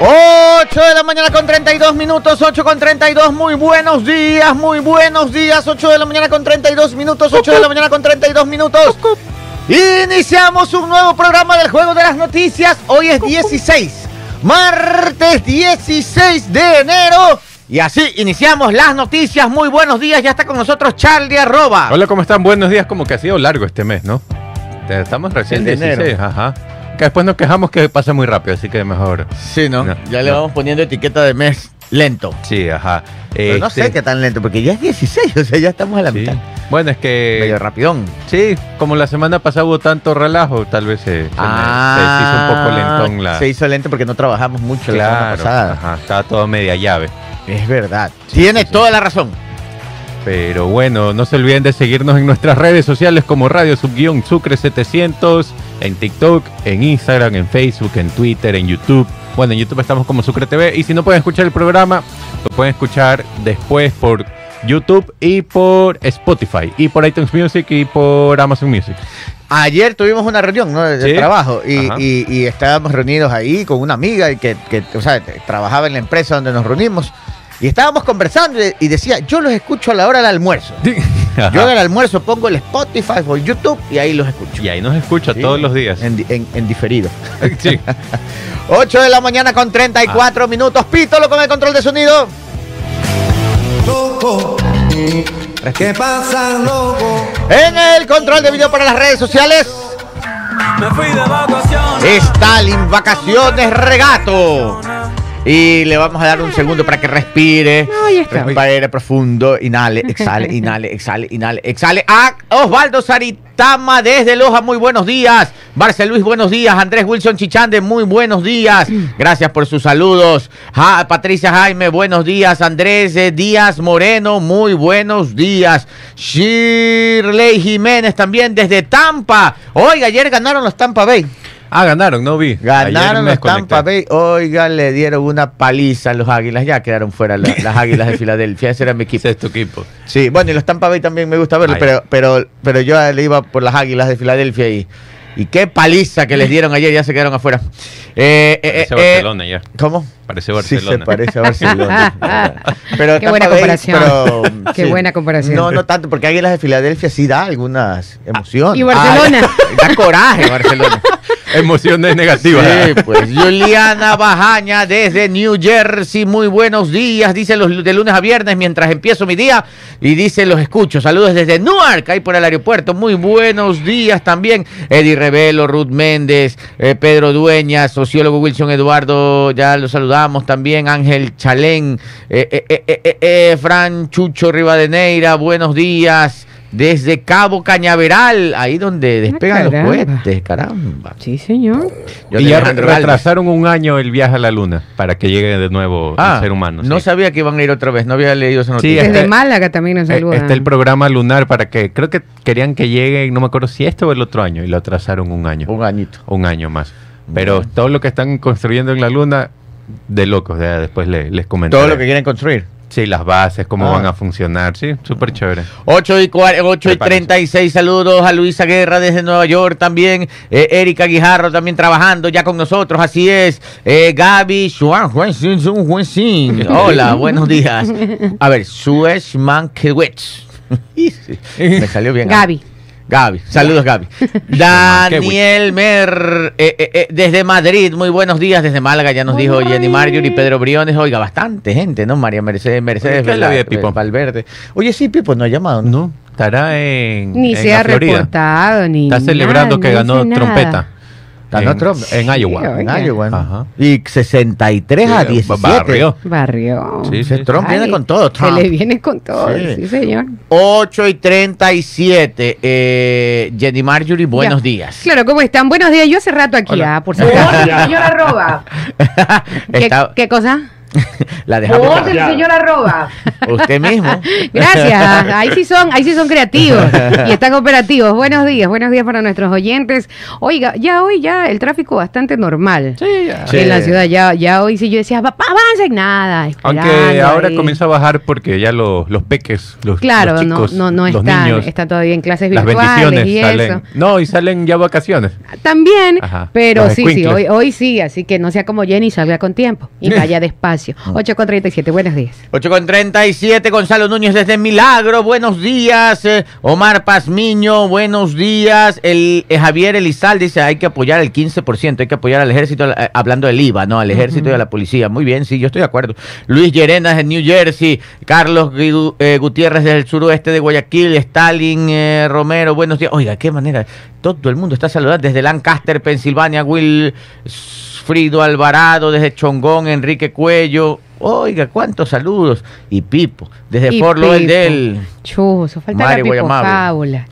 8 de la mañana con 32 minutos, 8 con 32, muy buenos días, muy buenos días, 8 de la mañana con 32 minutos, 8 de la mañana con 32 minutos. Iniciamos un nuevo programa del Juego de las Noticias, hoy es 16, martes 16 de enero. Y así iniciamos las noticias, muy buenos días, ya está con nosotros Charlie Arroba. Hola, ¿cómo están? Buenos días, como que ha sido largo este mes, ¿no? Estamos recién de 16, enero. ajá. Que después nos quejamos que pasa muy rápido, así que mejor. Sí, ¿no? No, ya le no. vamos poniendo etiqueta de mes lento. Sí, ajá. Pero no Este, sé qué tan lento, porque ya es 16, o sea, ya estamos a la sí. mitad. Bueno, es que. Medio rapidón. Sí, como la semana pasada hubo tanto relajo, tal vez se, se me- se hizo un poco lentón la. Ah, Se hizo lento porque no trabajamos mucho la semana Claro, pasada. ajá, estaba todo media llave. Es verdad. Tiene sí, sí. toda la razón. Pero bueno, no se olviden de seguirnos en nuestras redes sociales como Radio Subguión Sucre 700, en TikTok, en Instagram, en Facebook, en Twitter, en YouTube. Bueno, en YouTube estamos como Sucre TV. Y si no pueden escuchar el programa, lo pueden escuchar después por YouTube y por Spotify, y por iTunes Music y por Amazon Music. Ayer tuvimos una reunión ¿no? de Sí. trabajo y, Ajá. y- y estábamos reunidos ahí con una amiga que, que, o sea, trabajaba en la empresa donde nos reunimos y estábamos conversando y, y decía, yo los escucho a la hora del almuerzo. Yo en el almuerzo pongo el Spotify o YouTube y ahí los escucho. Y ahí nos escucha Sí, todos los días. En, di- en- en diferido. Sí. 8 de la mañana con 34 Ah. minutos. Pítolo con el control de sonido. loco. ¿Qué pasa, loco? En el control de video para las redes sociales. Me fui de vacaciones. Stalin Vacaciones Regato. Y le vamos a dar un segundo para que respire. Está. Respire profundo. Inhale, exhale, inhale, exhale, inhale, exhale. A Osvaldo Saritama desde Loja, muy buenos días. Marcel Luis, buenos días. Andrés Wilson Chichande, muy buenos días. Gracias por sus saludos. Ja- Patricia Jaime, buenos días. Andrés eh, Díaz Moreno, muy buenos días. Shirley Jiménez también desde Tampa. Oiga, ayer ganaron los Tampa Bay. Ah, ganaron, no vi. Ganaron los Tampa. Bay. Oiga, le dieron una paliza a los Águilas. Ya quedaron fuera la- las Águilas de Filadelfia. Ese era mi equipo. Ese es tu equipo. Sí, bueno, y los Tampa Bay también me gusta verlos, pero, pero, pero yo le iba por las Águilas de Filadelfia y, y qué paliza que les dieron ayer. Ya se quedaron afuera. Eh, eh, Parece eh, Barcelona ya. ¿Cómo? Parece Sí, Barcelona. se parece a Barcelona. pero Qué buena Tampa Bay, comparación. pero, Qué buena comparación. No, no tanto, porque Águilas de Filadelfia sí da algunas emociones. Y Barcelona. Ah, da coraje Barcelona. Emociones negativas. Pues Juliana Bajaña desde New Jersey, muy buenos días, dice los de lunes a viernes mientras empiezo mi día y dice los escucho, saludos desde Newark, ahí por el aeropuerto, muy buenos días también, Eddie Revelo, Ruth Méndez, eh, Pedro Dueñas, sociólogo Wilson Eduardo, ya lo saludamos también, Ángel Chalén, eh, eh, eh, eh, Fran Chucho Rivadeneira, buenos días. Desde Cabo Cañaveral, ahí donde despegan los cohetes, caramba. Sí, señor. Yo y ya retrasaron un año el viaje a la luna para que llegue de nuevo Ah, el ser humano. No sí. sabía que iban a ir otra vez, no había leído esa noticia. este- Desde Málaga también nos Eh, saludan. Está el programa lunar para que creo que querían que llegue, no me acuerdo si este o el otro año, y lo atrasaron un año. Un añito. Un año más. Pero todo lo que están construyendo en la luna, de locos, ya después le- les comentaré. Todo lo que quieren construir. Sí, las bases, cómo Ah. van a funcionar, sí, súper chévere. 8 y, cua- 8 y Prepárense. 36, saludos a Luisa Guerra desde Nueva York también. Eh, Erika Guijarro también trabajando ya con nosotros, así es. Eh, Gaby Juan Juancín, Juan Juancín. Hola, buenos días. A ver, Suez Mankiewicz. Me salió bien. Gaby. Gaby, saludos Gaby. Daniel Mer, eh, eh, eh, desde Madrid, muy buenos días, desde Málaga, ya nos dijo Jenny Marjorie, Pedro Briones, oiga, bastante gente, ¿no? María Mercedes, Mercedes, ¿Qué es la vida de Pipo? Valverde. Oye, sí, Pipo no ha llamado, ¿no? No, estará en, Ni en se ha la Florida. reportado, ni. Está celebrando nada, que no ganó trompeta. Ganó en, Trump. En Iowa. Sí, En. Iowa, ¿no? Ajá. Y 63 a Sí, 17. barrió. Barrio. Sí, sí. Trump viene Ay, con todo, Trump. Se le viene con todo, Sí. sí, señor. 8 y 37. Eh, Jenny Marjorie, buenos Ya. días. Claro, ¿cómo están? Buenos días. Yo hace rato aquí, Hola. ah, por si acaso. Señora Roba. ¿Qué, qué cosa? La dejamos. Vos, el señor arroba. Usted mismo. Gracias. Ahí sí son, ahí sí son creativos y están operativos. Buenos días, buenos días para nuestros oyentes. Oiga, ya hoy ya el tráfico bastante normal. Sí. En la ciudad ya, ya hoy sí yo decía, papá, avancen nada. Aunque ahora ahí. comienza a bajar porque ya los, los peques, los, Claro, los chicos, no, no, no los están, niños, están todavía en clases las virtuales bendiciones y salen. eso. No, y salen ya vacaciones. También, Ajá, pero los sí, sí, hoy, hoy sí, así que no sea como Jenny, salga con tiempo y vaya despacio. 8 con 37, buenos días. 8 con 37, Gonzalo Núñez desde Milagro, buenos días. eh, Omar Pazmiño, buenos días. El, eh, Javier Elizalde dice, hay que apoyar el 15%, hay que apoyar al ejército, eh, hablando del IVA, ¿no? Al ejército y a la policía. Muy bien, sí, yo estoy de acuerdo. Luis Llerenas de New Jersey, Carlos Gu- Gutiérrez del suroeste de Guayaquil, Stalin eh, Romero, buenos días. Oiga, qué manera, todo el mundo está saludando desde Lancaster, Pensilvania, Will Frido Alvarado, desde Chongón, Enrique Cuello. Oiga, cuántos saludos. Y Pipo, desde Y Fort. Pipo. Falta la Pipo. Fábula.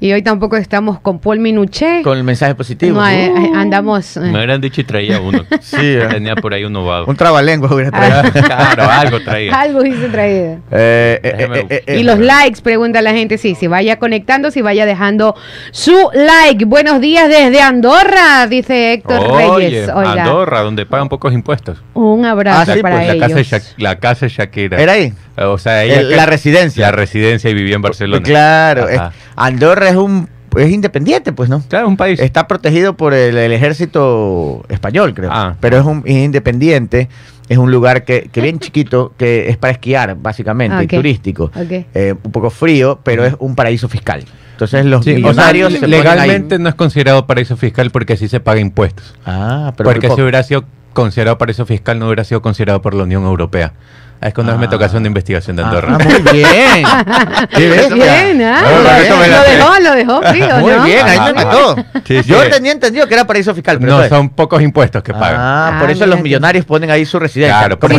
Y hoy tampoco estamos con Paul Minuché. Con el mensaje positivo. No, eh, eh, andamos. eh, Me hubieran dicho y traía uno. Sí. Tenía por ahí uno vago. Un trabalengua hubiera traído. claro, algo traía. algo dice traído. Eh, eh, Déjame eh, Y los likes, pregunta la gente, sí, si vaya conectando, si vaya dejando su like. Buenos días desde Andorra, dice Héctor Oye, Reyes. Hola. Andorra, donde pagan pocos impuestos. Un abrazo Ah, sí, para pues, La ellos. casa, de Shak- la casa de Shakira. ¿Era ahí? O sea, ella El- que- la residencia. La residencia y vivía en Barcelona. Claro. Es- Andorra es un es independiente, pues, ¿no? Claro, un país. Está protegido por el, el ejército español, creo. Ah. Pero es un es independiente. Es un lugar que, que bien chiquito, que es para esquiar, básicamente, Ah, y turístico. Eh, un poco frío, pero es un paraíso fiscal. Entonces los Sí, o sea, millonarios se ponen legalmente ahí. no es considerado paraíso fiscal porque sí se paga impuestos. Ah, pero porque si hubiera sido considerado paraíso fiscal, no hubiera sido considerado por la Unión Europea. Es cuando me toca hacer una investigación de Andorra. Ah, muy bien. ¿ves? Bien, ¿ah? Ah, lo, eso dejó, lo dejó frío, Muy ¿no? bien, ahí me mató. Sí, sí. Yo tenía entendido que era paraíso fiscal, pero no, eso son pocos impuestos que pagan. Ah, Ah, por eso mira los millonarios ponen ahí su residencia. Claro, como.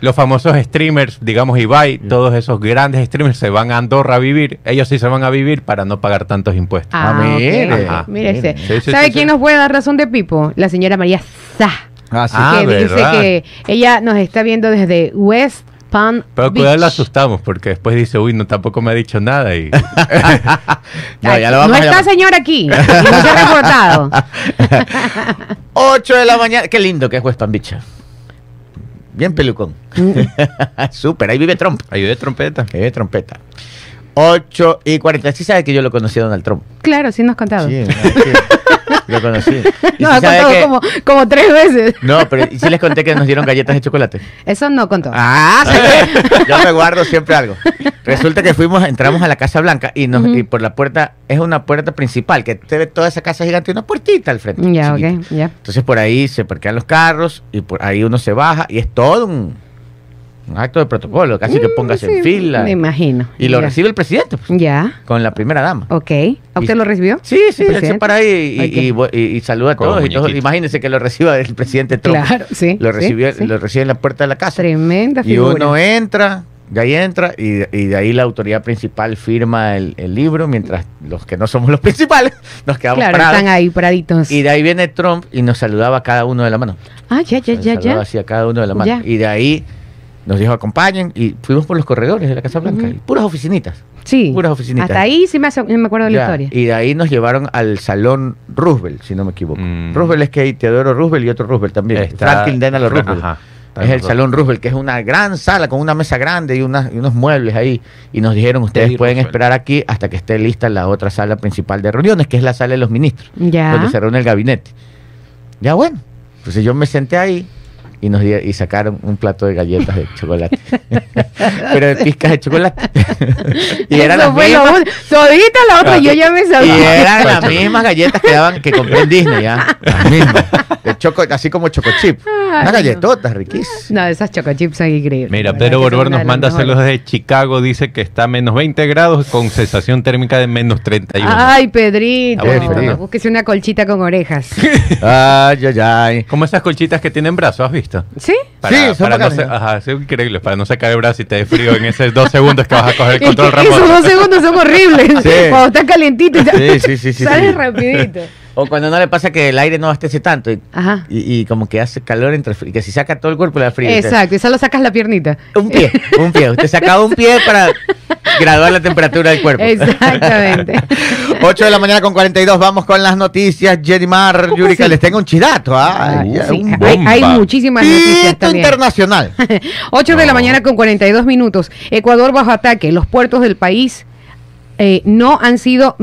Los famosos streamers, digamos Ibai, todos esos grandes streamers se van a Andorra a vivir. Ellos sí se van a vivir para no pagar tantos impuestos. Ah, Ah, mire. Sí, sí, ¿Sabe sí, quién sí. nos puede dar razón de Pipo? La señora María Sá. Ah, sí. Ah, que dice que ella nos está viendo desde West Palm Pero cuidado, la asustamos porque después dice, uy, no, tampoco me ha dicho nada. Y... No, ya lo no vamos a está señor aquí. no se ha reportado. 8 de la mañana. Qué lindo que es West Palm Beach. Bien pelucón. Súper, ahí vive Trump. Ayude de trompeta. Ahí vive trompeta. 8 y 40. Sí sabe que yo lo conocí a Donald Trump. Claro, sí nos has contado. Sí, sí, lo conocí. Y Nos sí ha contado que- como, como tres veces. No, pero sí les conté que nos dieron galletas de chocolate. Eso no contó. Ah, sí. Yo me guardo siempre algo. Resulta que fuimos, entramos a la Casa Blanca y, nos, y por la puerta, es una puerta principal, que te ve toda esa casa gigante y una puertita al frente. ya, ok, ya. Entonces por ahí se parquean los carros y por ahí uno se baja y es todo un, un acto de protocolo, casi que en Mm, Sí, fila. Me imagino. Y lo Ya. recibe el presidente, pues, Ya, con la primera dama. ok. ¿A usted Y- lo recibió? Sí, sí, ¿El él se presidente? para ahí y, y- y- y saluda a todos. y todos. muñequito. Imagínense que lo reciba el presidente Trump. Claro, sí. Lo sí. lo recibe en la puerta de la casa. Tremenda Y figura. uno entra, de ahí entra, y, y de ahí la autoridad principal firma el, el libro, mientras los que no somos los principales nos quedamos Claro, parados. están ahí paraditos. Y de ahí viene Trump y nos saludaba a cada uno de la mano. Ah, ya, ya, Nos ya, saludaba ya. así a cada uno de la mano. Ya. Y de ahí nos dijo acompañen y fuimos por los corredores de la Casa Blanca. Y puras oficinitas. Sí. puras oficinitas. Hasta ahí sí me, hace- me acuerdo de la historia. Y de ahí nos llevaron al Salón Roosevelt, si no me equivoco. Mm. Roosevelt es que hay Teodoro Roosevelt y otro Roosevelt también. Está- Franklin Delano Roosevelt. Ajá. Es el Salón Roosevelt, que es una gran sala con una mesa grande y, unos muebles ahí. Y nos dijeron, ustedes pueden Roosevelt. esperar aquí hasta que esté lista la otra sala principal de reuniones, que es la sala de los ministros, Ya. donde se reúne el gabinete. Ya bueno, entonces yo me senté ahí y nos y sacaron un plato de galletas de chocolate. Pero de pizcas de chocolate. y eran Eso las fue mismas, Todita la otra, yo ya me y sabía. eran las mismas galletas que daban que compré en Disney, ¿ya? Las mismas. De choco, así como choco chip. Ay, Unas no. galletotas riquísimas. No, esas chocochips son increíbles. Mira, Pedro una nos de manda saludos desde Chicago. Dice que está a menos 20 grados con sensación térmica de menos 31. Ay, Pedrito. Búsquese una colchita con orejas. Ay, ay, ay. Como esas colchitas que tienen brazos, ¿has visto? ¿Sí? Para, Sí, son para no se- ajá, son increíbles, para no sacar el brazo y te dé frío en esos dos segundos que vas a coger el control que esos remoto. dos segundos son horribles. Sí. Cuando está calientito y ya Sí, sí, sí, sí, sale sí. rapidito. O cuando no le pasa que el aire no abastece tanto y, Ajá. y- y como que hace calor entre frío, que si saca todo el cuerpo le da frío. Exacto, y solo sacas la piernita. Un pie, un pie. Usted sacaba un pie para graduar la temperatura del cuerpo. Exactamente. 8 de la mañana con 42, vamos con las noticias. Jenny Mar, Yurika, les tengo un chidato. ¿ah? Ay, Ya, sí, un hay, muchísimas noticias también. internacional. 8 de la mañana con 42 minutos. Ecuador bajo ataque. Los puertos del país eh, no han sido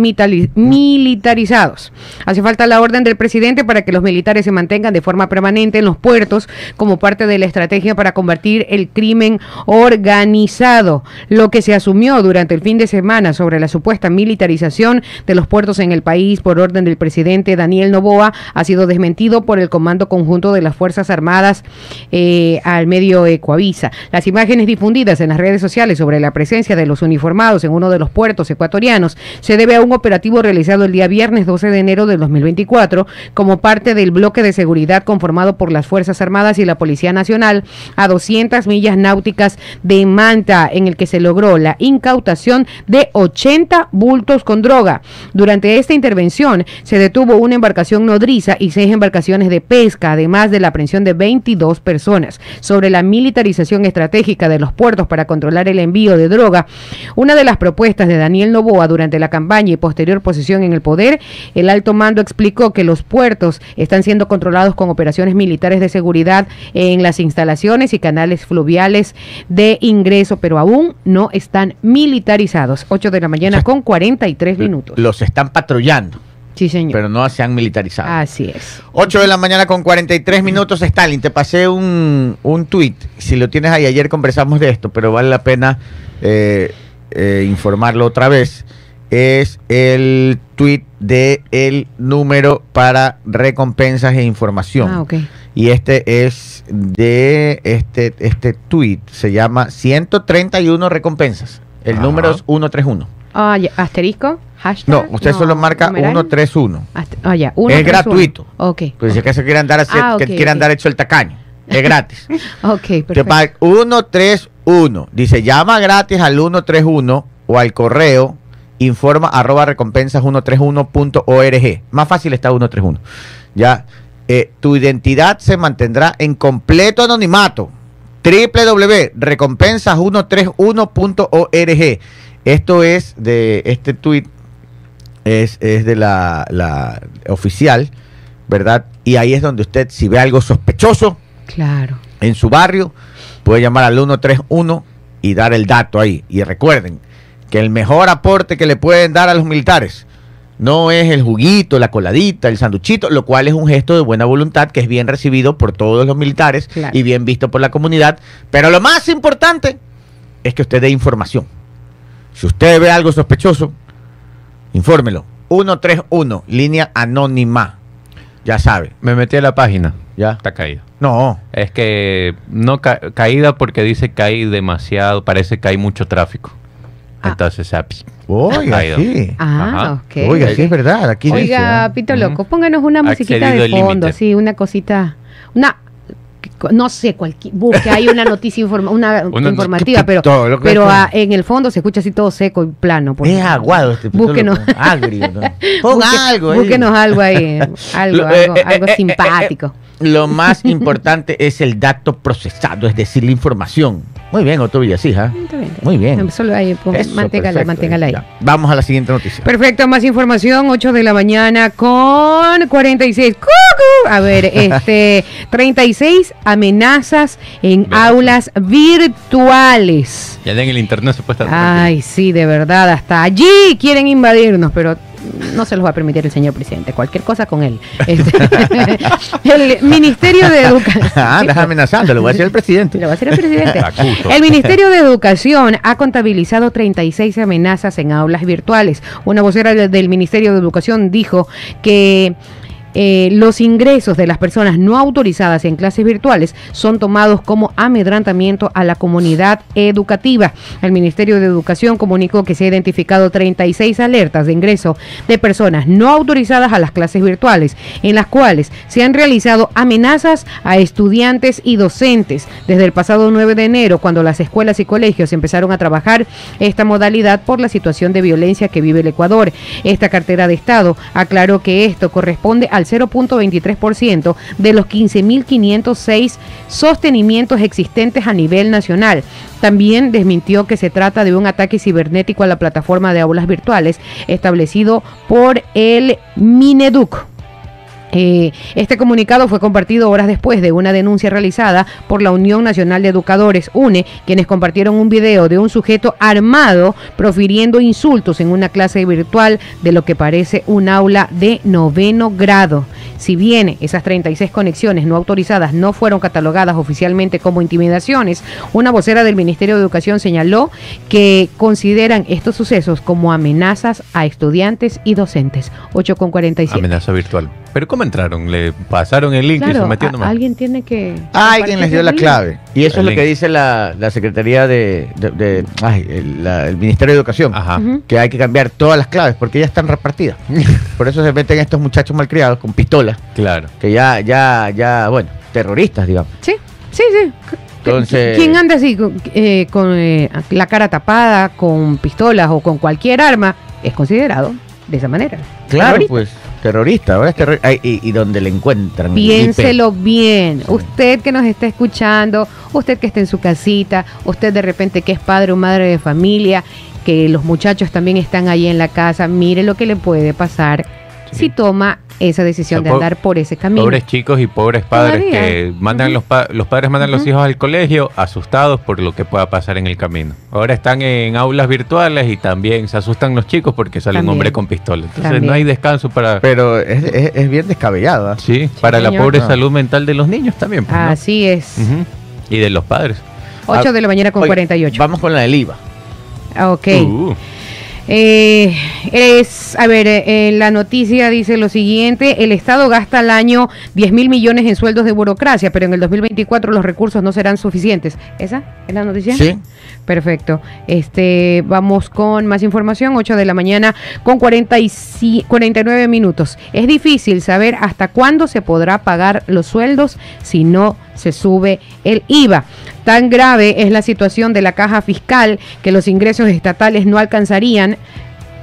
militarizados. Hace falta la orden del presidente para que los militares se mantengan de forma permanente en los puertos como parte de la estrategia para combatir el crimen organizado. Lo que se asumió durante el fin de semana sobre la supuesta militarización de los puertos en el país por orden del presidente Daniel Novoa ha sido desmentido por el Comando Conjunto de las Fuerzas Armadas eh, al medio Ecoavisa. Las imágenes difundidas en las redes sociales sobre la presencia de los uniformados en uno de los puertos se debe a un operativo realizado el día viernes 12 de enero del 2024 como parte del bloque de seguridad conformado por las Fuerzas Armadas y la Policía Nacional a 200 millas náuticas de Manta, en el que se logró la incautación de 80 bultos con droga. Durante esta intervención se detuvo una embarcación nodriza y seis embarcaciones de pesca, además de la aprehensión de 22 personas. Sobre la militarización estratégica de los puertos para controlar el envío de droga, una de las propuestas de Daniel Novoa durante la campaña y posterior posesión en el poder, el alto mando explicó que los puertos están siendo controlados con operaciones militares de seguridad en las instalaciones y canales fluviales de ingreso, pero aún no están militarizados. 8 de la mañana con 43 minutos. Los están patrullando, Sí, señor. pero no se han militarizado. Así es. 8 de la mañana con 43 minutos, Stalin. Te pasé un, un tweet. Si lo tienes ahí, ayer conversamos de esto, pero vale la pena eh, eh, informarlo otra vez, es el tweet de el número para recompensas e información. Ah, okay. Y este es de este este tweet se llama 131 recompensas. El Ajá. número es 131. Ah, asterisco. Hashtag, no, usted no, solo marca numeral. 131. Ah, ya, es gratuito. Okay, pues okay. es que se quieran dar, ah, que quieran dar hecho el tacaño. Es gratis. ok, perfecto. 131 1. Dice, llama gratis al 131 o al correo informa arroba recompensas 131.org. Más fácil está 131. Ya, eh, tu identidad se mantendrá en completo anonimato. www.recompensas131.org. Esto es de este tweet, es, es de la, la oficial, ¿verdad? Y ahí es donde usted, si ve algo sospechoso claro. en su barrio, puede llamar al 131 y dar el dato ahí. Y recuerden que el mejor aporte que le pueden dar a los militares no es el juguito, la coladita, el sanduchito, lo cual es un gesto de buena voluntad que es bien recibido por todos los militares Claro. y bien visto por la comunidad. Pero lo más importante es que usted dé información. Si usted ve algo sospechoso, infórmelo. 131, línea anónima. Ya sabe, Me metí a la página. Ya. Está caído. No, Es que no ca- caída porque dice que hay demasiado, parece que hay mucho tráfico. Ah. Entonces, ah, pss, oiga, Caído. sí. Ah, Ajá. ok. Oiga, sí es verdad. Aquí dice, Oiga, ¿ah? Pito Ujú. Loco, pónganos una musiquita Accedido de fondo, límite. sí, una cosita, una, no sé, cualquier, busque, hay una noticia informa- una Una- informativa, pero, Pito, pero es- ah, en el fondo se escucha así todo seco y plano. Es aguado este pito Búsquenos. loco, agrio. ¿no? Ponga Busque- algo ahí. Búsquenos algo ahí, algo, algo, eh, eh, algo eh, eh, simpático. Lo más importante es el dato procesado, es decir, la información. Muy bien, Otto Villasija. Está bien, está Muy bien. Solo ahí, manténgala, manténgala ahí. Ya. Vamos a la siguiente noticia. Perfecto, más información, 8 de la mañana con 46. ¡Cucu! A ver, este 36 amenazas en aulas virtuales. ya en el internet se puede estar Ay, sí, de verdad, hasta allí quieren invadirnos, pero no se los va a permitir el señor presidente. Cualquier cosa con él. Este, el Ministerio de Educación. Ah, andas amenazando, lo voy a decir el presidente. Lo va a hacer el presidente. El Ministerio de Educación ha contabilizado 36 amenazas en aulas virtuales. Una vocera de- del Ministerio de Educación dijo que eh, los ingresos de las personas no autorizadas en clases virtuales son tomados como amedrantamiento a la comunidad educativa. El Ministerio de Educación comunicó que se ha identificado 36 alertas de ingreso de personas no autorizadas a las clases virtuales, en las cuales se han realizado amenazas a estudiantes y docentes desde el pasado 9 de enero, cuando las escuelas y colegios empezaron a trabajar esta modalidad por la situación de violencia que vive el Ecuador. Esta cartera de Estado aclaró que esto corresponde al 0.23% de los 15.506 sostenimientos existentes a nivel nacional. También desmintió que se trata de un ataque cibernético a la plataforma de aulas virtuales establecido por el Mineduc. Eh, este comunicado fue compartido horas después de una denuncia realizada por la Unión Nacional de Educadores, UNE, quienes compartieron un video de un sujeto armado profiriendo insultos en una clase virtual de lo que parece un aula de noveno grado. Si bien esas 36 conexiones no autorizadas no fueron catalogadas oficialmente como intimidaciones, una vocera del Ministerio de Educación señaló que consideran estos sucesos como amenazas a estudiantes y docentes. 8 con 47. Amenaza virtual. Pero ¿cómo entraron? ¿Le pasaron el link y se Claro, metió a- nomás? alguien tiene que... Ah, Alguien les dio la clave. Y eso El es lo que dice la, la Secretaría de, de- de- ay, el, la- el Ministerio de Educación. Ajá. Que hay que cambiar todas las claves porque ya están repartidas. Por eso se meten estos muchachos malcriados con pistolas. Claro. Que ya, ya, ya, bueno, terroristas, digamos. Sí, sí, sí. Entonces- ¿Quién anda así con, eh, con, eh, la cara tapada, con pistolas o con cualquier arma es considerado de esa manera? Claro, Terrorista. pues, terrorista. Ahora es y, y donde le encuentran. el Piénselo bien. Usted que nos está escuchando, usted que está en su casita, usted de repente que es padre o madre de familia, que los muchachos también están ahí en la casa, mire lo que le puede pasar Sí. si toma esa decisión O de sea, andar por ese camino. Pobres chicos y pobres padres Todavía. que mandan los, pa- los padres mandan los Ujú. hijos al colegio asustados por lo que pueda pasar en el camino. Ahora están en aulas virtuales y también se asustan los chicos porque sale un hombre con pistola. Entonces También. no hay descanso para Pero es, es- es bien descabellado. ¿ah? sí, para la pobre Ah. salud mental de los niños también. pues, ¿no? Así es. Y de los padres. 8 de la mañana con Oye, 48. Vamos con la del IVA. Ah, Ok. Eh, es, a ver, eh, la noticia dice lo siguiente, el Estado gasta al año 10 mil millones en sueldos de burocracia, pero en el 2024 los recursos no serán suficientes. ¿Esa es la noticia? Sí. Perfecto. Este, vamos con más información, 8 de la mañana con 40 y si- 49 minutos. Es difícil saber hasta cuándo se podrá pagar los sueldos si no se sube el IVA. Tan grave es la situación de la caja fiscal que los ingresos estatales no alcanzarían,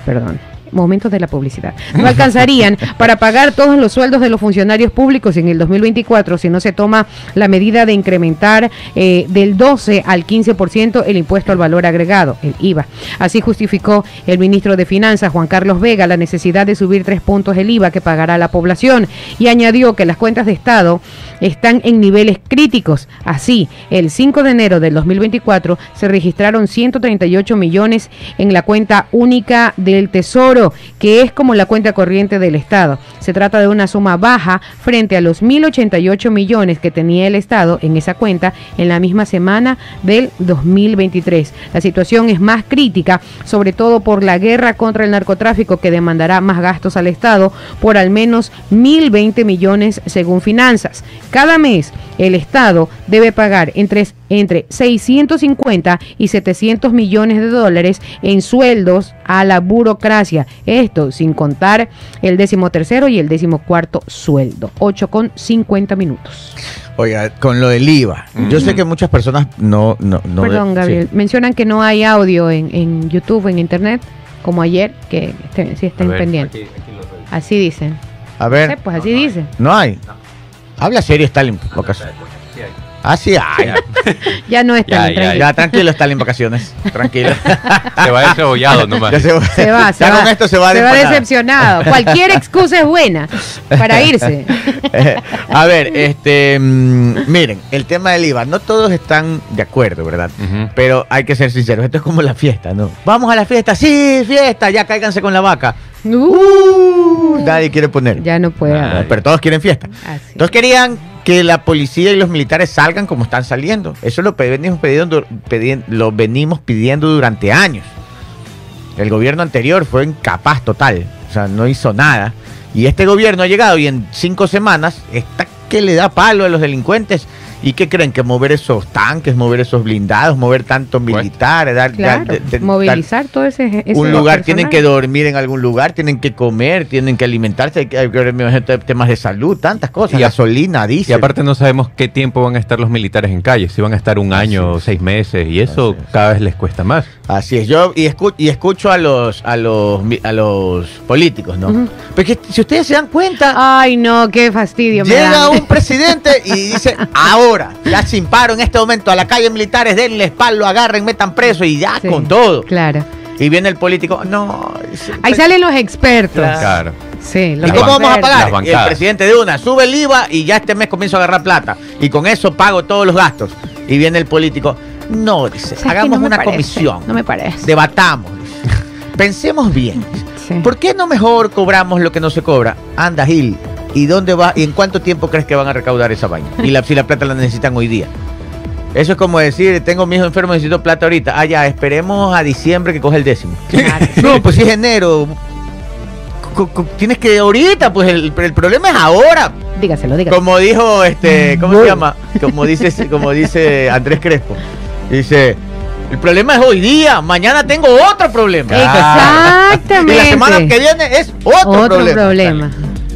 perdón, momentos de la publicidad, no alcanzarían para pagar todos los sueldos de los funcionarios públicos en el 2024 si no se toma la medida de incrementar eh, del 12 al 15% el impuesto al valor agregado, el IVA. Así justificó el ministro de Finanzas, Juan Carlos Vega, la necesidad de subir tres puntos el IVA que pagará la población y añadió que las cuentas de Estado están en niveles críticos. Así, el 5 de enero del 2024 se registraron 138 millones en la cuenta única del Tesoro, que es como la cuenta corriente del Estado. Se trata de una suma baja frente a los 1.088 millones que tenía el Estado en esa cuenta en la misma semana del 2023. La situación es más crítica, sobre todo por la guerra contra el narcotráfico que demandará más gastos al Estado por al menos 1.020 millones según finanzas. Cada mes el Estado debe pagar entre, entre 650 y 700 millones de dólares en sueldos a la burocracia. Esto sin contar el décimo tercero y el décimo cuarto sueldo. 8 con 50 minutos. Oiga, con lo del IVA. Yo sé que muchas personas no... no, no Perdón, sí. Gabriel. Mencionan que no hay audio en, en YouTube, en Internet, como ayer, que estén, sí estén ver, pendientes. aquí- aquí. Así dicen. A ver, pues así dicen. no hay. Habla serio, Stalin, vacaciones. Ah, sí hay. Ya no están Ya, ya, tranquilo, Stalin, vacaciones. Tranquilo. Se va descebollado nomás. Ya se, va. Se va, se Ya va. con esto se va de se va decepcionado. Cualquier excusa es buena para irse. A ver, este, mm, miren, el tema del IVA, no todos están de acuerdo, ¿verdad? Pero hay que ser sinceros, esto es como la fiesta, ¿no? Vamos a la fiesta, sí, fiesta, ya cáiganse con la vaca. Uh, nadie quiere poner. Ya no puede. Ah, Pero todos quieren fiesta. Así. Entonces querían que la policía y los militares salgan como están saliendo. Eso lo venimos pidiendo, lo venimos pidiendo durante años. El gobierno anterior fue incapaz total, o sea, no hizo nada. Y este gobierno ha llegado y en cinco semanas está que le da palo a los delincuentes. ¿Y qué creen? Que mover esos tanques, mover esos blindados, mover tantos militares, dar, Claro, dar- de- de- movilizar todo ese, ese un lugar, personal. tienen que dormir en algún lugar, tienen que comer, tienen que alimentarse, hay que hay que temas de salud, tantas cosas, Y gasolina, Y diésel. aparte no sabemos qué tiempo van a estar los militares en calle, si van a estar un año o seis meses, y eso es. cada vez les cuesta más. Así es, yo y, escu- y escucho a los a los a los políticos, ¿no? Ujú. Porque si ustedes se dan cuenta, Ay, no, qué fastidio. me llega dan. un presidente y dice, ahora, ya sin paro en este momento, a la calle militares, denle espaldo, agarren, metan preso y ya Sí, con todo. Claro. Y viene el político, no. Ahí salen los expertos. Claro. Sí, los ¿Y cómo vamos a pagar? Y el presidente de una sube el IVA y ya este mes comienzo a agarrar plata. Y con eso pago todos los gastos. Y viene el político. No, dice, hagamos No una parece, comisión. No me parece. Debatamos. Pensemos bien. Sí. ¿Por qué no mejor cobramos lo que no se cobra? Anda, Gil. ¿Y dónde va? ¿Y en cuánto tiempo crees que van a recaudar esa vaina? Y la, si la plata la necesitan hoy día. Eso es como decir, tengo mi hijo enfermo, necesito plata ahorita. Ah, ya, esperemos a diciembre que coge el décimo. Claro. No, pues si es enero. Tienes que ahorita, pues el, el problema es ahora. Dígaselo, dígaselo. Como dijo este, ¿cómo se llama? Como dice, como dice Andrés Crespo. Dice, el problema es hoy día, mañana tengo otro problema. Exactamente. Y la semana que viene es otro, Otro problema. problema.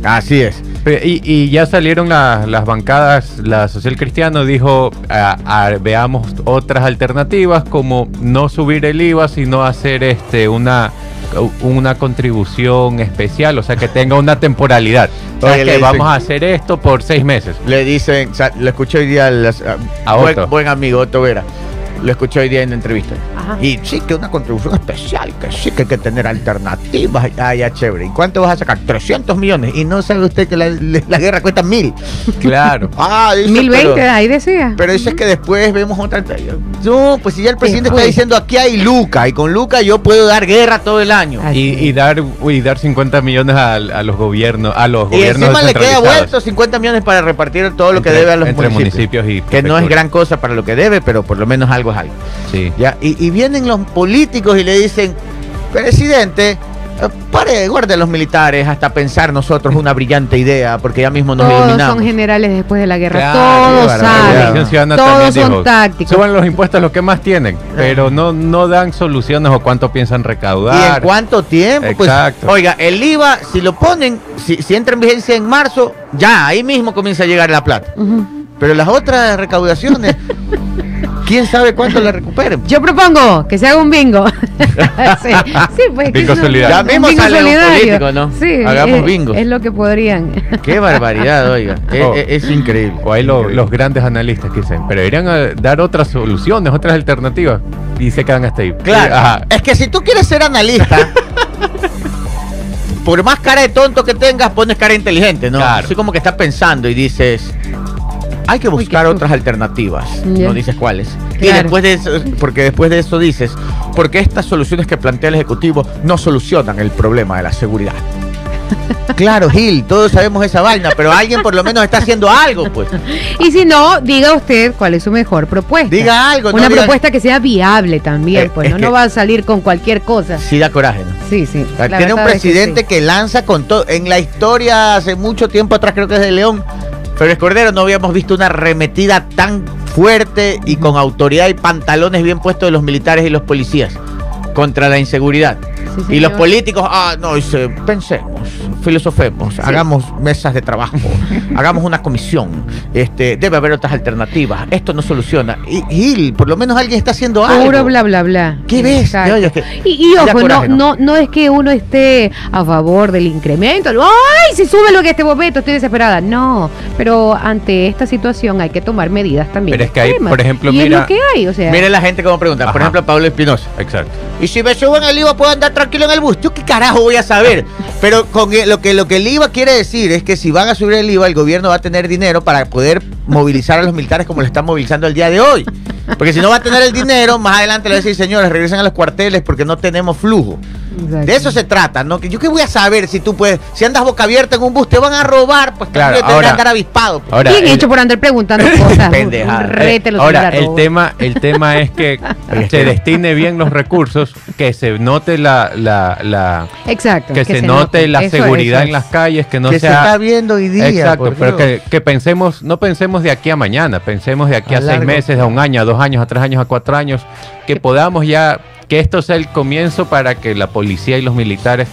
Así es. Y, y ya salieron la- las bancadas, la Social Cristiano dijo, ah, veamos otras alternativas como no subir el IVA, sino hacer este una una contribución especial, o sea, que tenga una temporalidad. O sea, Oye, que dicen- vamos a hacer esto por seis meses. Le dicen, o sea, lo escuché hoy día a, A buen, Otto. buen amigo Otto Vera. Lo escuché hoy día en la entrevista. Ajá. Y sí, que una contribución especial, que sí que hay que tener alternativas. Ah, ya, chévere. ¿Y cuánto vas a sacar? 300 millones. Y no sabe usted que la, la guerra cuesta mil. Claro. Ah, dice, 1020, pero- ahí decía. Pero dices que después vemos otra. No, pues si ya el presidente está Después. diciendo aquí hay Luca y con Luca yo puedo dar guerra todo el año. Y, y dar y dar 50 millones a, a los gobiernos, a los Y gobiernos encima le queda vuelto 50 millones para repartir todo lo que Entre- debe a los entre municipios. municipios y que no es gran cosa para lo que debe, pero por lo menos algo es algo. Sí. ¿ya? Y, y vienen los políticos y le dicen, presidente, eh, pare, guarde a los militares hasta pensar nosotros una brillante idea, porque ya mismo nos Todos eliminamos. son generales después de la guerra. Claro, Todos saben. Todos son dijo, tácticos. Suban los impuestos a los que más tienen, pero no, no dan soluciones o cuánto piensan ¿Y recaudar. en cuánto tiempo? Pues, Exacto. oiga, el IVA, si lo ponen, si, si entra en vigencia en marzo, ya, ahí mismo comienza a llegar la plata. Pero las otras recaudaciones, ¿quién sabe cuánto la recuperen? Yo propongo que se haga un bingo. sí, sí, pues. Bingo que es un- solidario. Ya un mismo bingo sale un solidario. político, ¿no? Sí, Hagamos es, bingos. Es lo que podrían. Qué barbaridad, oiga. Es, Oh. es- es increíble. O lo- Increíble. los grandes analistas que dicen, pero deberían eh, dar otras soluciones, otras alternativas, y se quedan hasta ahí. Claro. Ajá. Es que si tú quieres ser analista, por más cara de tonto que tengas, pones cara inteligente, ¿no? Claro. Así como que estás pensando y dices, hay que buscar otras alternativas. Ya. No dices cuáles. Y después de eso, porque después de eso dices, porque estas soluciones que plantea el Ejecutivo no solucionan el problema de la seguridad. Claro, Gil, todos sabemos esa vaina, pero alguien por lo menos está haciendo algo, pues. Y si no, diga usted cuál es su mejor propuesta. Diga algo, no Una diga- propuesta que sea viable también, Eh, pues. es No, va a salir con cualquier cosa. Sí da coraje, ¿no? Sí, sí. La tiene un verdad es que presidente sí. que, lanza con todo. En la historia, hace mucho tiempo atrás, creo que es de León, Férez Cordero, no habíamos visto una arremetida tan fuerte y con autoridad y pantalones bien puestos de los militares y los policías contra la inseguridad. Sí, y los políticos, ah, no, pensemos, filosofemos, hagamos mesas de trabajo, hagamos una comisión, este, debe haber otras alternativas, esto no soluciona. Y Gil, por lo menos alguien está haciendo algo. Puro bla, bla, bla. ¿Qué ves? Exacto. Oye, es que- Y, y ojo, coraje, no, ¿no? no, es que uno esté a favor del incremento. ¡Ay, si sube lo que este momento! Estoy desesperada. No, pero ante esta situación hay que tomar medidas también. Pero es que hay, por ejemplo, y es mira- lo que hay, o sea. Mire la gente como pregunta, por ejemplo, Pablo Espinosa. Exacto. Y si me suben el IVA, puedo andar tranquilo en el bus. ¿Yo qué carajo voy a saber? Pero con lo que, lo que el IVA quiere decir es que si van a subir el IVA, el gobierno va a tener dinero para poder movilizar a los militares como lo están movilizando el día de hoy. Porque si no va a tener el dinero, más adelante le va a decir, señores, regresen a los cuarteles porque no tenemos flujo. Exacto. De eso se trata, ¿no? Que yo qué voy a saber si tú puedes, si andas boca abierta en un bus, te van a robar, pues Claro, tendrás ahora- que andar avispado. pues. Ahora, Bien el- hecho por andar preguntando cosas. rete, lo Ahora, se la el tema, el tema es que se destine bien los recursos, que se note la, la, la- Exacto. que, se, note la Eso, seguridad eso en las es. calles, que no que se sea está viendo hoy día. Exacto, pero que, que pensemos, no pensemos de aquí a mañana, pensemos de aquí a, A seis largo meses, a un año, a dos años, a tres años, a cuatro años, que podamos ya, que esto sea el comienzo para que la policía y los militares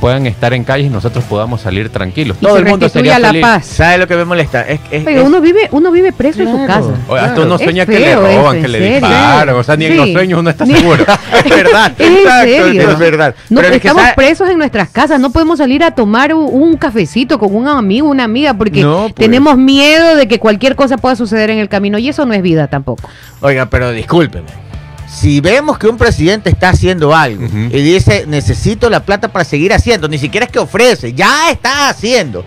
puedan estar en calles y nosotros podamos salir tranquilos. Y Todo se el mundo sería la feliz. paz. ¿Sabes lo que me molesta? Es, es- es- uno vive, uno vive preso en su casa. O hasta Claro. uno Es sueña que le feo eso, roban, en que le serio. disparan, o sea, ni en los Sí. sueños uno está Ni- seguro. es verdad. Es en exacto, serio. Es verdad. No, Pero es que estamos sabe- presos en nuestras casas, no podemos salir a tomar un, un cafecito con un amigo, una amiga, porque No, pues. tenemos miedo de que cualquier cosa pueda suceder en el camino y eso no es vida tampoco. Oiga, pero discúlpeme. Si vemos que un presidente está haciendo algo y dice necesito la plata para seguir haciendo, ni siquiera es que ofrece, ya está haciendo.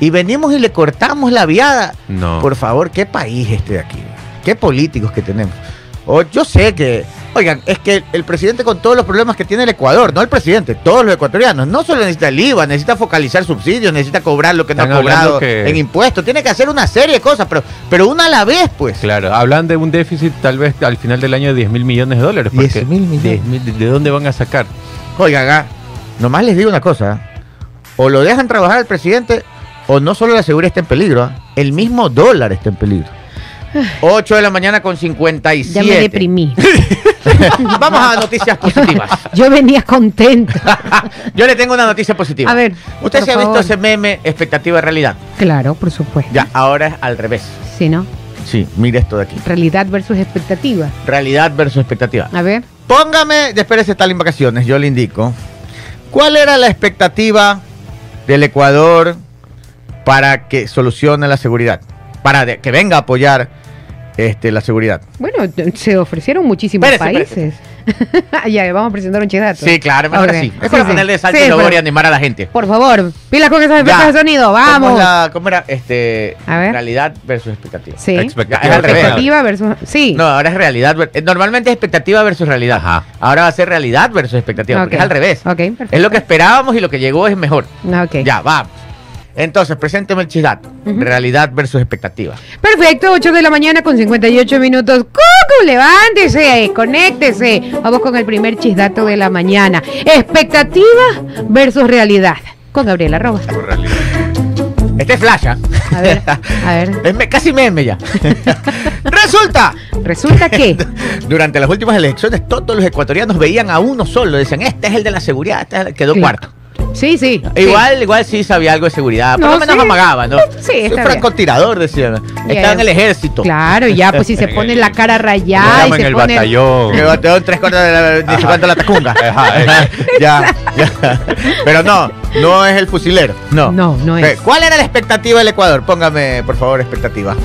Y venimos y le cortamos la viada. No. Por favor, ¿qué país este de aquí? ¿Qué políticos que tenemos? O yo sé que, oigan, es que el presidente con todos los problemas que tiene el Ecuador, no el presidente, todos los ecuatorianos, no solo necesita el IVA, necesita focalizar subsidios, necesita cobrar lo que no Están ha cobrado que- en impuestos, tiene que hacer una serie de cosas, pero, pero una a la vez, pues. Claro, hablan de un déficit tal vez al final del año de 10 mil millones de dólares. 10 porque mil millones. 10 mil, ¿De dónde van a sacar? Oigan, ah, nomás les digo una cosa. ¿ah? O lo dejan trabajar al presidente, o no solo la seguridad está en peligro, ¿ah? el mismo dólar está en peligro. 8 de la mañana con 57. Ya me deprimí. Vamos a noticias positivas. Yo venía contenta. Yo le tengo una noticia positiva. A ver, Usted se ha visto ese meme expectativa realidad. Claro, por supuesto. Ya, ahora es al revés. Sí, ¿no? Sí, mire esto de aquí. Realidad versus expectativa. Realidad versus expectativa. A ver. Póngame, después de estar en vacaciones, yo le indico. ¿Cuál era la expectativa del Ecuador para que solucione la seguridad? Para que venga a apoyar este, la seguridad. Bueno, se ofrecieron muchísimos países. ya, vamos a presentar un chidato. Sí, claro, mejor Ok. así. Es Sí, para sí. ponerle salto Sí, y sabor pero- y animar a la gente. Por favor, pilas con esos Ya. efectos de sonido, ¿Cómo, vamos. la- cómo era? Este, A ver. Realidad versus expectativa. Sí. Expectativa Ya, es al revés. expectativa versus. Sí. No, ahora es realidad. eh, Normalmente es expectativa versus realidad. Ajá. Ahora va a ser realidad versus expectativa. porque Ok. es al revés. Ok, perfecto. Es lo que esperábamos y lo que llegó es mejor. Ok. Ya, vamos. Entonces, presénteme el chidato. Ujú. Realidad versus expectativa. Perfecto, 8 de la mañana con 58 minutos. ¡Cucu! Levántese, conéctese. Vamos con el primer chisdato de la mañana. Expectativa versus realidad. Con Gabriela Rojas. Este es Flash. ¿ah? A ver, a ver. Es casi meme ya. Resulta. Resulta que. Durante las últimas elecciones, todos los ecuatorianos veían a uno solo. Decían, este es el de la seguridad. Este es el... Quedó Sí. cuarto. Sí, sí. Igual, igual sí sabía algo de seguridad. Por No, lo menos sí. amagaba, ¿no? Sí, Soy está francotirador, decían. Estaba en el ejército. Claro, ya, pues si se pone la cara rayada y en se el pone. batallón. Que bateó en tres cuartos de la, la tacunga. Ajá, ya, ya. Pero no, no es el fusilero. No. No, no es. ¿Cuál era la expectativa del Ecuador? Póngame, por favor, expectativa.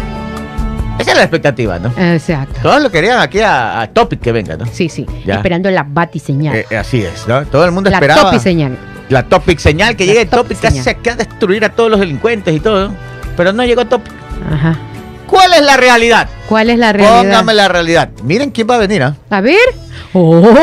Es la expectativa, ¿no? Exacto. Todos lo querían aquí a, a Topic que venga, ¿no? Sí, sí. Ya. Esperando la batiseñal. Eh, eh, así es, ¿no? Todo el mundo la esperaba. topiseñal. La Topic señal, que La llegue Topic Topic, casi señal. se queda a destruir a todos los delincuentes y todo. ¿no? Pero no llegó Topic. Ajá. ¿Cuál es la realidad? ¿Cuál es la realidad? Póngame la realidad. Miren quién va a venir, ¿ah? A ver. Oye,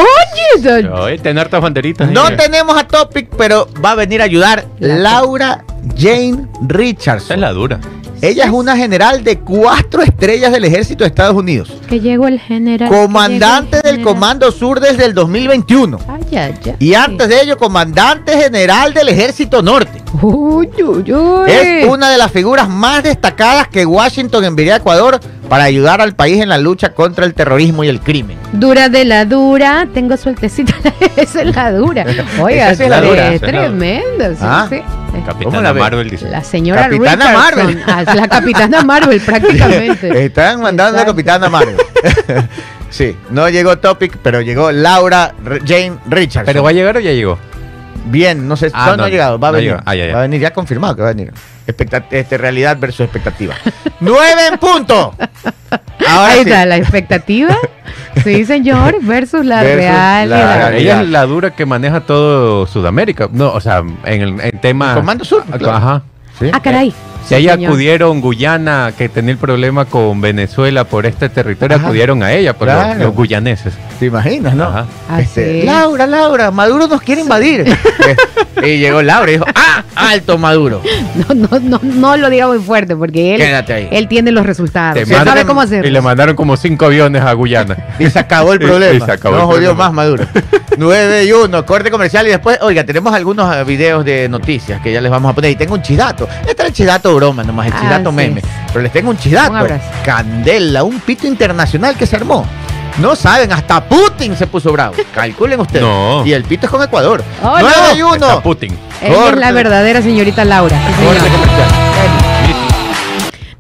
don- Oye, tener hartas banderitas. No eh. tenemos a Topic, pero va a venir a ayudar La Laura Jane Esa Richardson. es la dura. Ella es una general de cuatro estrellas del ejército de Estados Unidos. que llegó el general. Comandante del. Comando Sur desde el 2021. Ay, ay, ay. Y antes de ello, comandante general del Ejército Norte. Uy, uy, uy. Es una de las figuras más destacadas que Washington enviaría a Ecuador para ayudar al país en la lucha contra el terrorismo y el crimen. Dura de la dura, tengo sueltecita. Esa es la dura. Oiga, Esa es la dura. la- tremendo. sí, Ah. sí. Eh, ¿Cómo Capitana la ve? Marvel dice. La señora Capitana Richardson. Marvel. Ah, la capitana Marvel, prácticamente. Están mandando a Exacto. Capitana Marvel. sí, no llegó Topic, pero llegó Laura R- Jane Richardson. ¿Pero va a llegar o ya llegó? Bien, no sé, Ah, no, ha llegado, va a no venir. Ah, ya, ya. Va a venir, ya confirmado que va a venir. Expecta- este, realidad versus expectativa. ¡Nueve en punto! Ahora Ahí sí. está, la expectativa. Sí, señor, versus la Versus realidad. la Ella realidad. es la dura que maneja todo Sudamérica. No, o sea, en el en tema. El Comando Sur, Ah, claro. Ajá. Sí. Ah, caray. Si ahí señor. acudieron Guyana, que tenía el problema con Venezuela por este territorio, Ajá. acudieron a ella, por los- Claro. los, guyaneses. ¿Te imaginas, no? Este. Laura, Laura, Maduro nos quiere invadir. Eh, y llegó Laura y dijo, ¡ah! ¡Alto Maduro! No, no, no, no lo diga muy fuerte porque él, Quédate ahí. él tiene los resultados. Te Él mandan- sabe cómo hacerlo. Y le mandaron como cinco aviones a Guyana. Y se acabó el Y- problema. y se acabó no el jodió problema. más Maduro. 9 y 1, corte comercial y después, oiga, tenemos algunos eh, videos de noticias que ya les vamos a poner. Y tengo un chidato. Este es el chidato broma nomás, el chidato Así meme. Pero les tengo un chidato. Un. Candela, un pito internacional que se armó. No saben, hasta Putin se puso bravo. Calculen ustedes. No. Y el pito es con Ecuador. Oh, 9 no. y 1. Está Putin. Ella es la verdadera señorita Laura. Sí, Corte comercial.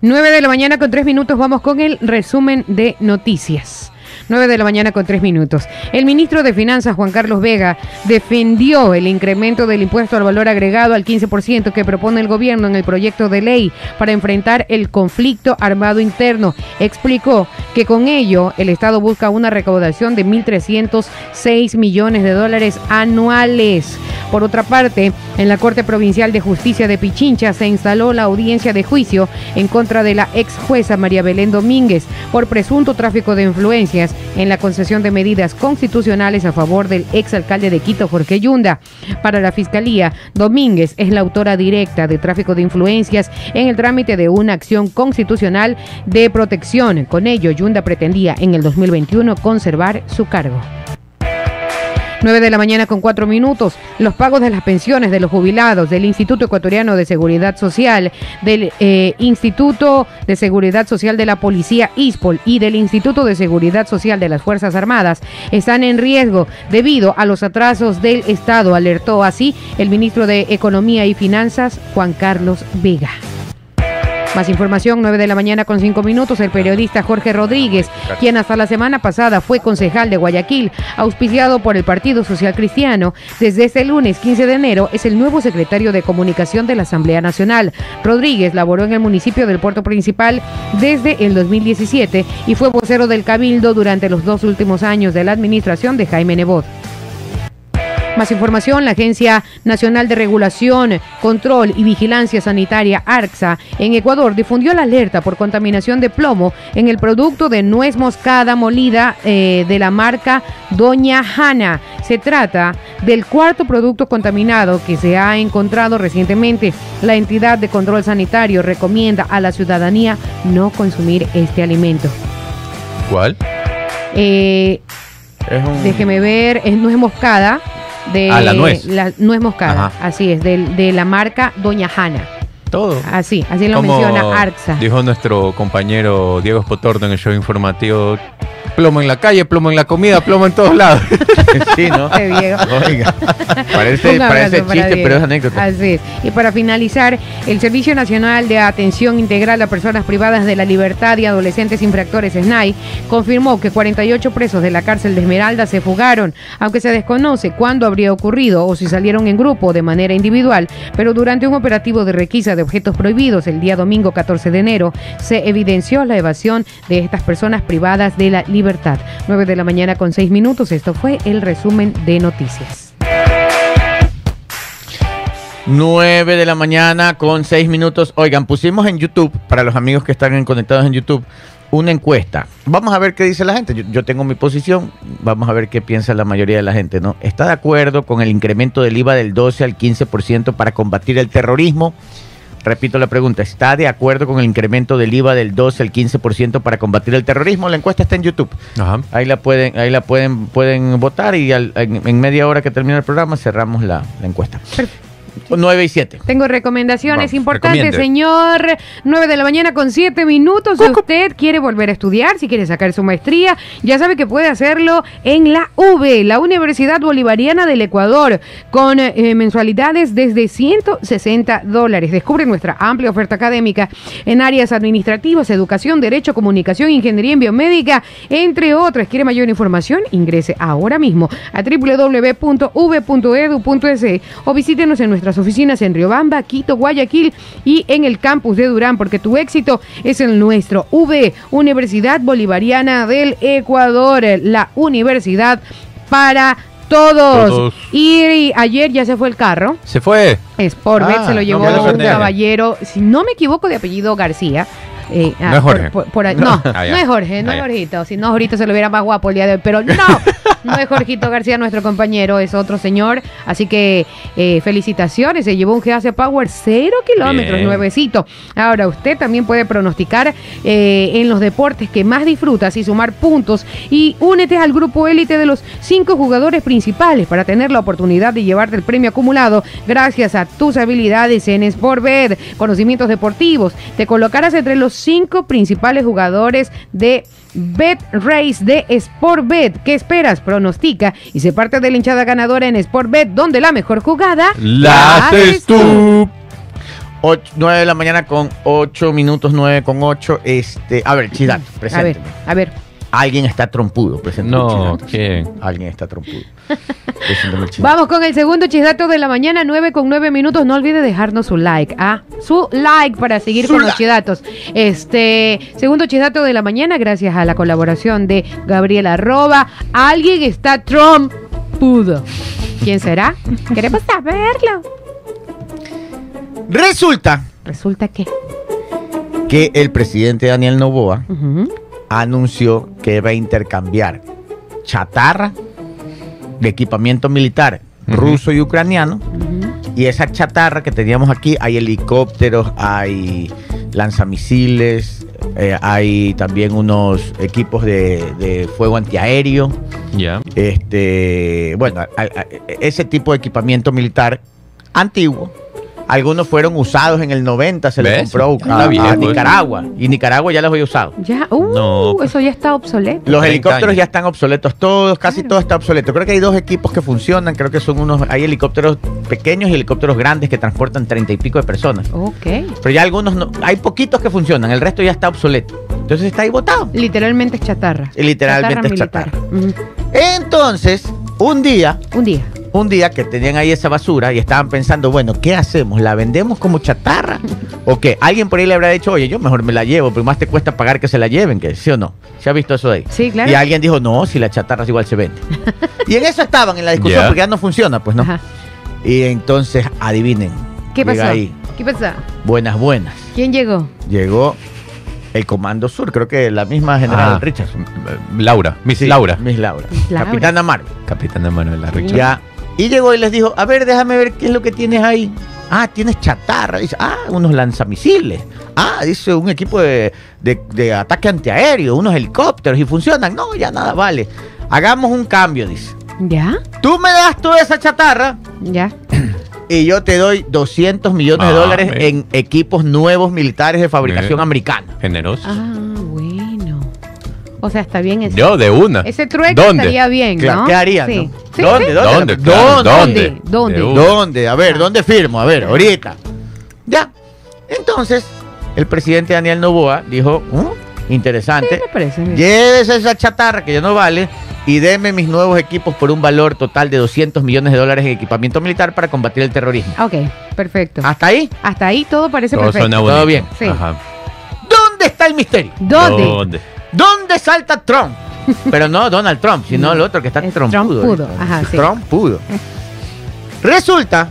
9 de la mañana con 3 minutos vamos con el resumen de noticias. 9 de la mañana con 3 minutos. El ministro de Finanzas, Juan Carlos Vega, defendió el incremento del impuesto al valor agregado al 15% que propone el gobierno en el proyecto de ley para enfrentar el conflicto armado interno. Explicó que con ello el Estado busca una recaudación de 1.306 millones de dólares anuales. Por otra parte, en la Corte Provincial de Justicia de Pichincha se instaló la audiencia de juicio en contra de la ex jueza María Belén Domínguez por presunto tráfico de influencias en la concesión de medidas constitucionales a favor del ex alcalde de Quito, Jorge Yunda. Para la Fiscalía, Domínguez es la autora directa de tráfico de influencias en el trámite de una acción constitucional de protección. Con ello, Yunda pretendía en el 2021 conservar su cargo. 9 de la mañana con 4 minutos. Los pagos de las pensiones de los jubilados del Instituto Ecuatoriano de Seguridad Social, del eh, Instituto de Seguridad Social de la Policía ISPOL y del Instituto de Seguridad Social de las Fuerzas Armadas están en riesgo debido a los atrasos del Estado, alertó así el ministro de Economía y Finanzas, Juan Carlos Vega. Más información, 9 de la mañana con 5 minutos. El periodista Jorge Rodríguez, quien hasta la semana pasada fue concejal de Guayaquil, auspiciado por el Partido Social Cristiano, desde este lunes 15 de enero es el nuevo secretario de Comunicación de la Asamblea Nacional. Rodríguez laboró en el municipio del Puerto Principal desde el 2017 y fue vocero del Cabildo durante los dos últimos años de la administración de Jaime Nebot. Más información, la Agencia Nacional de Regulación, Control y Vigilancia Sanitaria, ARCSA, en Ecuador difundió la alerta por contaminación de plomo en el producto de nuez moscada molida eh, de la marca Doña Hanna. Se trata del cuarto producto contaminado que se ha encontrado recientemente. La entidad de control sanitario recomienda a la ciudadanía no consumir este alimento. ¿Cuál? Eh, Es un- Déjeme ver, es nuez moscada. De Ah, la nuez. La nuez moscada, Ajá. así es, de, de la marca Doña Hanna. Todo. Así, así lo Como menciona ARCSA. Dijo nuestro compañero Diego Spotorno en el show informativo: plomo en la calle, plomo en la comida, plomo en todos lados. Sí, ¿no? Diego. Oiga, parece, parece chiste, Diego. pero es anécdota. Así es. Y para finalizar, el Servicio Nacional de Atención Integral a Personas Privadas de la Libertad y Adolescentes Infractores, SNAI, confirmó que 48 presos de la cárcel de Esmeralda se fugaron, aunque se desconoce cuándo habría ocurrido o si salieron en grupo o de manera individual, pero durante un operativo de requisa de objetos prohibidos el día domingo 14 de enero, se evidenció la evasión de estas personas privadas de la libertad. 9 de la mañana con 6 minutos, esto fue el resumen de noticias. 9 de la mañana con 6 minutos. Oigan, pusimos en YouTube, para los amigos que están conectados en YouTube, una encuesta. Vamos a ver qué dice la gente. Yo, yo tengo mi posición, vamos a ver qué piensa la mayoría de la gente, ¿no? ¿Está de acuerdo con el incremento del IVA del 12 al 15% para combatir el terrorismo? Repito la pregunta, ¿está de acuerdo con el incremento del IVA del 12 al 15% para combatir el terrorismo? La encuesta está en YouTube. Ajá. Ahí la pueden, ahí la pueden, pueden votar y al- en, en media hora que termine el programa cerramos la, la encuesta. 9 y 7. Tengo recomendaciones Vamos, importantes, recomiende. señor. 9 de la mañana con 7 minutos. Si usted quiere volver a estudiar, si quiere sacar su maestría, ya sabe que puede hacerlo en la UB, la Universidad Bolivariana del Ecuador, con eh, mensualidades desde 160 dólares. Descubre nuestra amplia oferta académica en áreas administrativas, educación, derecho, comunicación, ingeniería en biomédica, entre otras. ¿Quiere mayor información? Ingrese ahora mismo a www.v.edu.es o visítenos en nuestras oficinas en Riobamba, Quito, Guayaquil y en el campus de Durán, porque tu éxito es el nuestro. V, Universidad Bolivariana del Ecuador, la universidad para Todos. Todos. Y ayer ya se fue el carro. Se fue. Sportbet Ah, se lo no, llevó lo un caballero, si no me equivoco, de apellido García. Eh, No es Jorge. por- por- por ahí- no, Ah, no es Jorge, no Ah, es. Jorgito. Si no, Jorgito se lo hubiera más guapo el día de hoy. Pero no, no es Jorgito García, nuestro compañero, es otro señor. Así que eh, felicitaciones. Se llevó un GAC Power cero kilómetros, Bien. nuevecito. Ahora, usted también puede pronosticar eh, en los deportes que más disfrutas y sumar puntos. Y únete al grupo élite de los cinco jugadores principales para tener la oportunidad de llevarte el premio acumulado gracias a tus habilidades en Sportbet, conocimientos deportivos. Te colocarás entre los cinco principales jugadores de Bet Race de Sportbet. ¿Qué esperas? Pronostica y se parte de la hinchada ganadora en Sportbet, donde la mejor jugada La haces tú. 9 de la mañana con 8 minutos, 9 con 8. Este, a ver, Chidato, A ver, a ver. Alguien está trompudo, presénteme el No. ¿quién? Alguien está trompudo. Vamos con el segundo chisdato de la mañana, 9 con 9 minutos. No olvide dejarnos su like, ¿ah? Su like para seguir Su con los like. chidatos. Este, segundo chisdato de la mañana, gracias a la colaboración de Gabriela Arroba. Alguien está trompudo. ¿Quién será? Queremos saberlo. Resulta Resulta que. que el presidente Daniel Novoa. Anunció que va a intercambiar chatarra de equipamiento militar ruso y ucraniano. Y esa chatarra que teníamos aquí, hay helicópteros, hay lanzamisiles, eh, hay también unos equipos de, de fuego antiaéreo. Este, bueno, a- a- ese tipo de equipamiento militar antiguo. Algunos fueron usados en el 90, se le ¿Ves? compró Está a, ¿eh? Nicaragua. Y Nicaragua ya los había usado. Ya, uh, No. eso ya está obsoleto. Los 30 helicópteros años. ya están obsoletos todos, casi Claro. todo está obsoleto. Creo que hay dos equipos que funcionan, creo que son unos, hay helicópteros pequeños y helicópteros grandes que transportan treinta y pico de personas. Ok. Pero ya algunos no, hay poquitos que funcionan, el resto ya está obsoleto. Entonces está ahí botado. Literalmente es chatarra. Y literalmente es militar. chatarra. Ujú. Entonces, un día, Un día. Un día que tenían ahí esa basura y estaban pensando, bueno, ¿qué hacemos? ¿La vendemos como chatarra? ¿O qué? Alguien por ahí le habrá dicho, oye, yo mejor me la llevo, pero más te cuesta pagar que se la lleven, que sí o no. ¿Se ha visto eso de ahí? Sí, claro. Y alguien dijo, no, si la chatarra igual se vende. y en eso estaban en la discusión, porque ya no funciona, pues no. Ajá. Y entonces, adivinen. ¿Qué llega pasó? ahí, ¿Qué pasó? buenas, buenas. ¿Quién llegó? Llegó el Comando Sur, creo que la misma General Ah. Richardson. Laura, Miss Sí, Laura. Miss Laura. Miss Laura. Capitana Marvel. Capitana Manuela Richard. Ya. Y llegó y les dijo, a ver, déjame ver qué es lo que tienes ahí. Ah, tienes chatarra. Dice, ah, unos lanzamisiles. Ah, dice, un equipo de, de- de ataque antiaéreo, unos helicópteros y funcionan. No, ya nada vale. Hagamos un cambio, dice. ¿Ya? Tú me das toda esa chatarra ¿Ya? y yo te doy 200 millones de Ah, dólares en equipos nuevos militares de fabricación americana. Generoso. Ah, bueno. O sea, está bien ese. Yo, de una. Ese trueque ¿Dónde? estaría bien, Claro, ¿no? ¿Qué harían? Sí. no? Sí, ¿Dónde? sí. ¿Dónde? ¿Dónde? Claro, ¿Dónde? ¿Dónde? ¿Dónde? De una. ¿Dónde? A ver, ¿dónde firmo? A ver, ahorita. Ya. Entonces, el presidente Daniel Novoa dijo, "Mm, interesante, Sí, me parece bien. llévese esa chatarra que ya no vale y deme mis nuevos equipos por un valor total de 200 millones de dólares en equipamiento militar para combatir el terrorismo. Ok, perfecto. ¿Hasta ahí? Hasta ahí todo parece Todo perfecto. suena Todo bien. Sí. Ajá. ¿Dónde está el misterio? ¿Dónde? ¿Dónde? ¿Dónde salta Trump? Pero no Donald Trump, sino el otro que está Es trompudo. trompudo, ahorita. ajá, sí. Trompudo. Resulta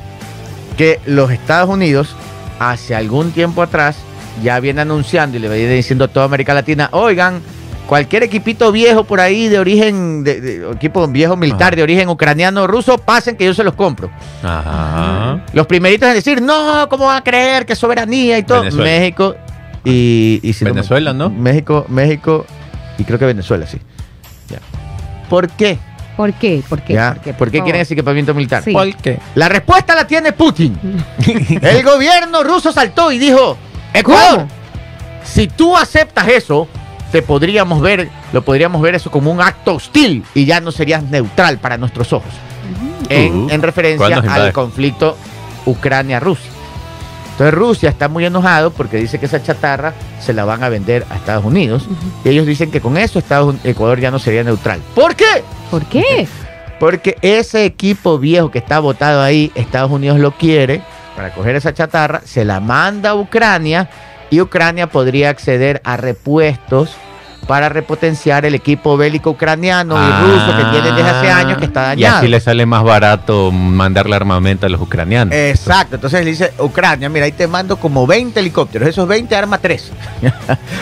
que los Estados Unidos, hace algún tiempo atrás, ya viene anunciando y le viene diciendo a toda América Latina, oigan, cualquier equipito viejo por ahí de origen, de, de- equipo viejo militar Ajá. de origen ucraniano o ruso, pasen que yo se los compro. Ajá. Los primeritos en decir, no, ¿cómo van a creer que soberanía y todo? Venezuela. México y... y si me- Venezuela, ¿no? México, México y creo que Venezuela, sí. Ya. ¿Por qué? ¿Por qué? ¿Por qué? Ya. ¿Por qué, ¿Por quieren ese equipamiento militar? Sí. ¿Cuál qué? La respuesta la tiene Putin. El gobierno ruso saltó y dijo, Ecuador, ¿Cómo? si tú aceptas eso, te podríamos ver, lo podríamos ver eso como un acto hostil y ya no serías neutral para nuestros ojos. En, Uh, en referencia ¿cuándo se al conflicto Ucrania-Rusia. Entonces Rusia está muy enojado porque dice que esa chatarra se la van a vender a Estados Unidos. Y ellos dicen que con eso Estados, Ecuador ya no sería neutral. ¿Por qué? ¿Por qué? Porque ese equipo viejo que está botado ahí, Estados Unidos lo quiere para coger esa chatarra, se la manda a Ucrania y Ucrania podría acceder a repuestos para repotenciar el equipo bélico ucraniano Ah. y ruso que tienen desde hace años que está Y dañado. así le sale más barato mandarle armamento a los ucranianos. Exacto, entonces le dice Ucrania, mira, ahí te mando como 20 helicópteros, esos 20 arma 3.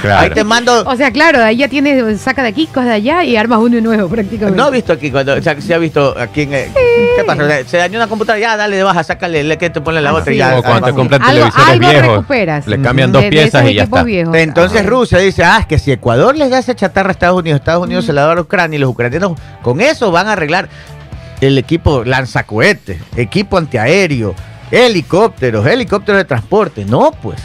Claro. Ahí te mando... O sea, claro, ahí ya tienes, saca de aquí, cosas de allá y armas uno nuevo prácticamente. No ha visto aquí cuando o sea, se ha visto aquí en eh, ¿Qué pasa? Se dañó una computadora, ya dale de baja, sácale, le que te pone la Ah, otra y sí. ya. o cuando te compran Algo- televisores algo viejos, recuperas. le cambian dos De- piezas y ya está. viejos. Entonces Ah. Rusia dice, ah, es que si Ecuador les da esa chatarra a Estados Unidos, Estados Unidos se la da a Ucrania y los ucranianos con eso van a arreglar el equipo lanzacohetes, equipo antiaéreo, helicópteros, helicópteros de transporte. No, pues.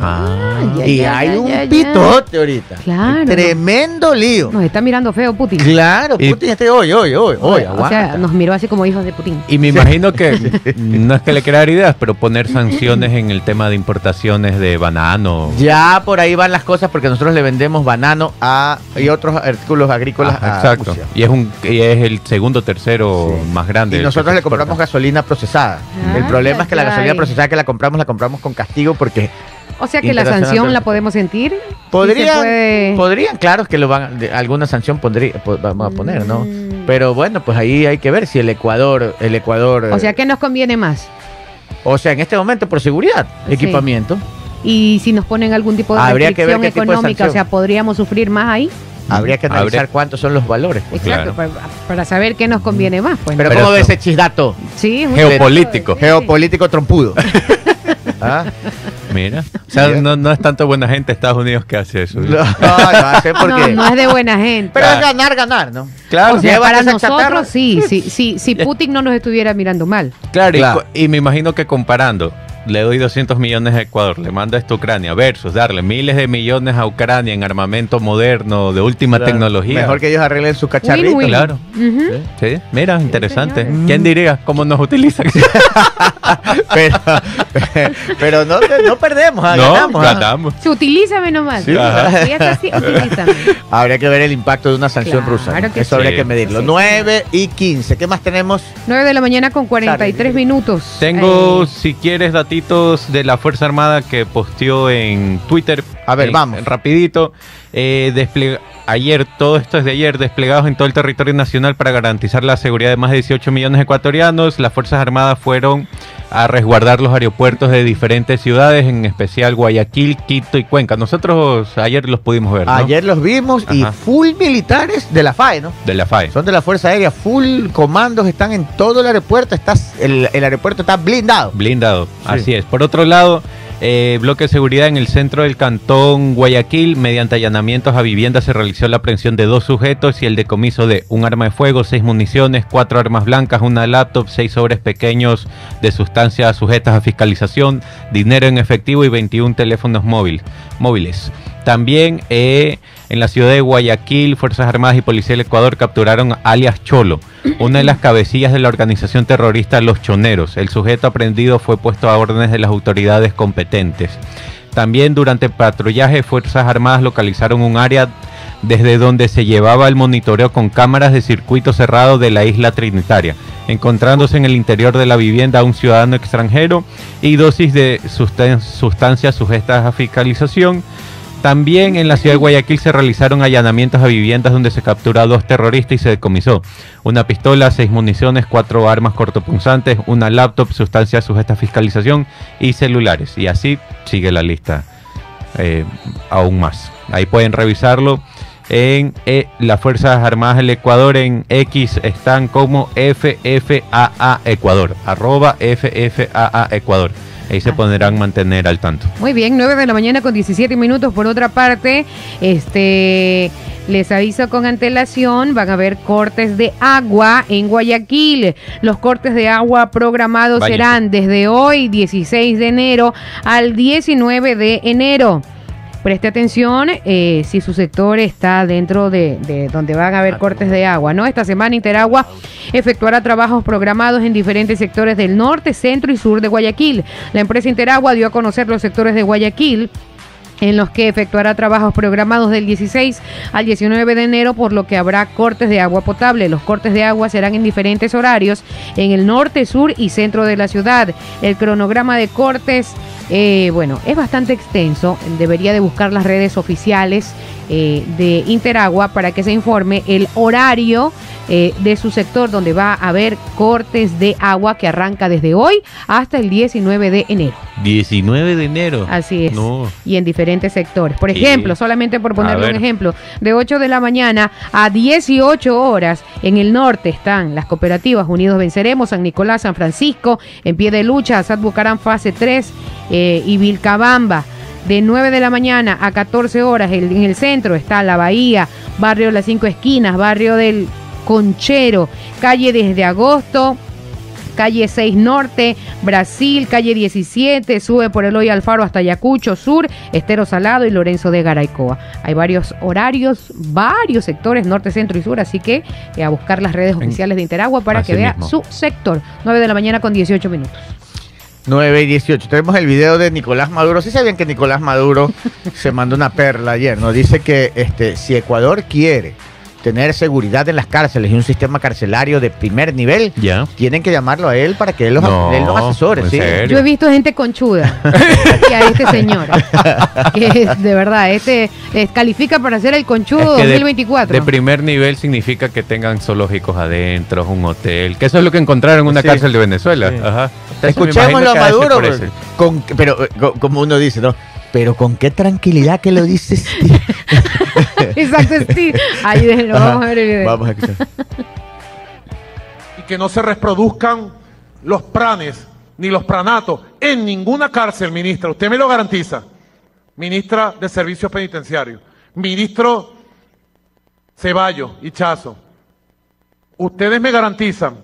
Ah, ya, y ya, hay ya, un ya, ya. pitote ahorita. Claro. Tremendo lío. Nos está mirando feo Putin. Claro, Y- Putin este hoy, hoy, hoy, hoy, o sea, nos miró así como hijos de Putin. Y me imagino que no es que le quiera dar ideas, pero poner sanciones en el tema de importaciones de banano. Ya por ahí van las cosas porque nosotros le vendemos banano a, y otros artículos agrícolas Ah, a exacto. Rusia. Y es un y es el segundo tercero Sí. más grande. Y nosotros le compramos gasolina procesada. Ah, el problema es que la gasolina procesada que la compramos, la compramos con castigo porque O sea que la sanción la podemos sentir. Sí podrían, se puede- podrían, claro que lo van, de- alguna sanción pondría, po- vamos a poner, ¿no? Mm. Pero bueno, pues ahí hay que ver si el Ecuador, el Ecuador, O sea eh, que nos conviene más. o sea, en este momento por seguridad, Sí. equipamiento, Y si nos ponen algún tipo de Habría que ver restricción qué de económica, o sea, podríamos sufrir más ahí. habría que analizar Habría- cuántos son los valores. pues. Exacto, Claro. para, para saber qué nos conviene más. Pues, Pero, Pero ¿cómo ves ese chisdato? sí, Geopolítico. Sí. Geopolítico trompudo. ¿Ah? Mira. O sea, Mira. no, no es tanto buena gente Estados Unidos que hace eso. No, no sé por No, no es de buena gente. Pero Claro. es ganar, ganar, ¿no? Claro, o sea, para nosotros chatarra. sí, sí, sí, si Putin no nos estuviera mirando mal. Claro, Y, me imagino que comparando, le doy 200 millones a Ecuador, le mando esto a Ucrania, versus darle miles de millones a Ucrania en armamento moderno, de última Claro. tecnología. Mejor que ellos arreglen su cacharrito. Win-win. Claro. Sí, mira, interesante. ¿Quién diría cómo nos utilizan? pero, pero no, no perdemos, ah, no, ganamos. ah. ganamos. Se utilízame nomás. Sí. Ajá. Si es así, utilízame. Habría que ver el impacto de una sanción Claro rusa. Eso sí. habría que medirlo. Sí, 9 y 15. ¿Qué más tenemos? 9 de la mañana con 43 minutos. Tengo, Eh, si quieres, datitos de la Fuerza Armada que posteó en Twitter. A ver, En- vamos. Rapidito. Eh, ayer, todo esto es de ayer, desplegados en todo el territorio nacional para garantizar la seguridad de más de 18 millones de ecuatorianos. Las Fuerzas Armadas fueron a resguardar los aeropuertos de diferentes ciudades, en especial Guayaquil, Quito y Cuenca. Nosotros ayer los pudimos ver, ¿no? Ayer los vimos y full militares de la FAE, ¿no? De la FAE. Son de la Fuerza Aérea, full comandos están en todo el aeropuerto. Está, el, el aeropuerto está blindado. Blindado, así es. Por otro lado, eh, bloque de seguridad en el centro del cantón Guayaquil, mediante allanamientos a viviendas se realizó la aprehensión de dos sujetos y el decomiso de un arma de fuego, seis municiones, cuatro armas blancas, una laptop, seis sobres pequeños de sustancias sujetas a fiscalización, dinero en efectivo y 21 teléfonos móvil- móviles. También eh, en la ciudad de Guayaquil, Fuerzas Armadas y Policía del Ecuador capturaron alias Cholo, una de las cabecillas de la organización terrorista Los Choneros. El sujeto aprendido fue puesto a órdenes de las autoridades competentes. También durante patrullaje, Fuerzas Armadas localizaron un área desde donde se llevaba el monitoreo con cámaras de circuito cerrado de la isla Trinitaria, encontrándose en el interior de la vivienda a un ciudadano extranjero y dosis de sustan- sustancias sujetas a fiscalización. También en la ciudad de Guayaquil se realizaron allanamientos a viviendas donde se capturó a dos terroristas y se decomisó una pistola, seis municiones, cuatro armas cortopunzantes, una laptop, sustancias sujetas a fiscalización y celulares. Y así sigue la lista eh, aún más. Ahí pueden revisarlo. En eh, las Fuerzas Armadas del Ecuador en X están como FFAA Ecuador, arroba FFAA Ecuador. Ahí se podrán mantener al tanto. Muy bien, 9 de la mañana con 17 minutos. Por otra parte, este les aviso con antelación, van a haber cortes de agua en Guayaquil. Los cortes de agua programados Váyase. serán desde hoy, 16 de enero, al 19 de enero. Preste atención eh, si su sector está dentro de, de donde van a haber cortes de agua, ¿no? Esta semana Interagua efectuará trabajos programados en diferentes sectores del norte, centro y sur de Guayaquil. La empresa Interagua dio a conocer los sectores de Guayaquil en los que efectuará trabajos programados del 16 al 19 de enero, por lo que habrá cortes de agua potable. Los cortes de agua serán en diferentes horarios en el norte, sur y centro de la ciudad. El cronograma de cortes, eh, bueno, es bastante extenso. Debería de buscar las redes oficiales eh, de Interagua para que se informe el horario eh, de su sector donde va a haber cortes de agua que arranca desde hoy hasta el 19 de enero. 19 de enero. Así es. No. Y en diferentes sectores. Por ejemplo, solamente por ponerle un ejemplo, de 8 de la mañana a 18 horas en el norte están las cooperativas Unidos Venceremos, San Nicolás, San Francisco, en pie de lucha, Asad Bucarán fase 3 eh, y Vilcabamba. De 9 de la mañana a 14 horas en el centro está La Bahía, barrio Las Cinco Esquinas, barrio del Conchero, calle desde agosto, calle 6 Norte, Brasil, calle 17, sube por Eloy Alfaro hasta Ayacucho Sur, Estero Salado y Lorenzo de Garaycoa. Hay varios horarios, varios sectores, norte, centro y sur, así que eh, a buscar las redes oficiales de Interagua para Así que vea mismo. su sector. 9 de la mañana con 18 minutos. 9 y 18. Tenemos el video de Nicolás Maduro. ¿Sí sabían que Nicolás Maduro se mandó una perla ayer? ¿no? Dice que este, si Ecuador quiere tener seguridad en las cárceles y un sistema carcelario de primer nivel, Ya. tienen que llamarlo a él para que él los, No, él los asesore. Yo he visto gente conchuda y a este señor, que es, de verdad, este califica para ser el conchudo Es que de- 2024. De, primer nivel significa que tengan zoológicos adentro, un hotel, que eso es lo que encontraron en una Sí. cárcel de Venezuela. Sí. Ajá. Escuchémoslo a Maduro. pero ese. con- pero como uno dice, ¿no? Pero con qué tranquilidad que lo dices. Exacto, sí. Ahí déjenlo, vamos a ver el video. Vamos a escuchar. y que no se reproduzcan los pranes ni los pranatos en ninguna cárcel, ministra. Usted me lo garantiza. Ministra de Servicios Penitenciarios. Ministro Ceballos y Chazo. Ustedes me garantizan,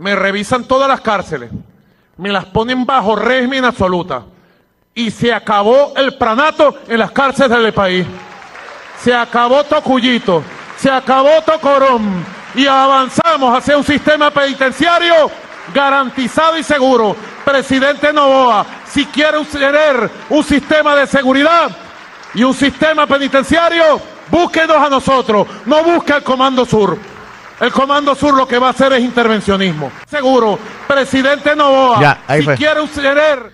me revisan todas las cárceles, me las ponen bajo régimen absoluta. Y se acabó el pranato en las cárceles del país. Se acabó Tocuyito, se acabó Tocorón y avanzamos hacia un sistema penitenciario garantizado y seguro. Presidente Novoa, si quiere tener un sistema de seguridad y un sistema penitenciario, búsquenos a nosotros, no busque al Comando Sur. El Comando Sur lo que va a hacer es intervencionismo. Seguro, presidente Novoa, Ya, ahí si fue. quiere tener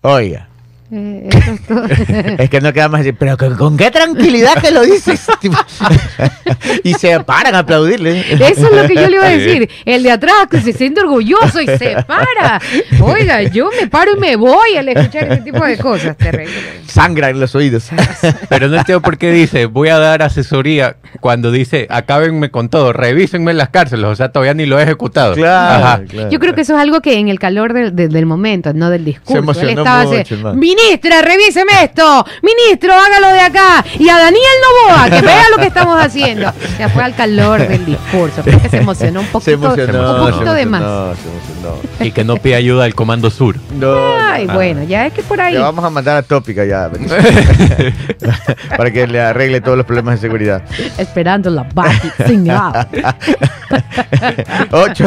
Oiga. Eh, eso es todo. Es que no queda más decir, pero con, con qué tranquilidad que lo dices. Y se paran a aplaudirle. Eso es lo que yo le iba a decir. El de atrás que se siente orgulloso y se para. Oiga, yo me paro y me voy al escuchar ese tipo de cosas. Terrible. Sangra en los oídos. Pero no entiendo por qué dice, voy a dar asesoría cuando dice, acábenme con todo, revísenme las cárceles, o sea, todavía ni lo he ejecutado. Claro. Yo creo que eso es algo que en el calor del, del- del momento, no del discurso. Se emocionó Él estaba así, mucho, hermano. Ministra, revíseme esto. Ministro, hágalo de acá. Y a Daniel Novoa, que vea lo que estamos haciendo. Ya fue al calor del discurso. Creo que se emocionó un poquito, Se emocionó. un poquito se de más. emocionó, se emocionó. Y que no pide ayuda al Comando Sur. No, Ay, no. bueno, ya es que por ahí. Le vamos a mandar a Tópica ya. para que le arregle todos los problemas de seguridad. Esperando la bati sin agua. 8,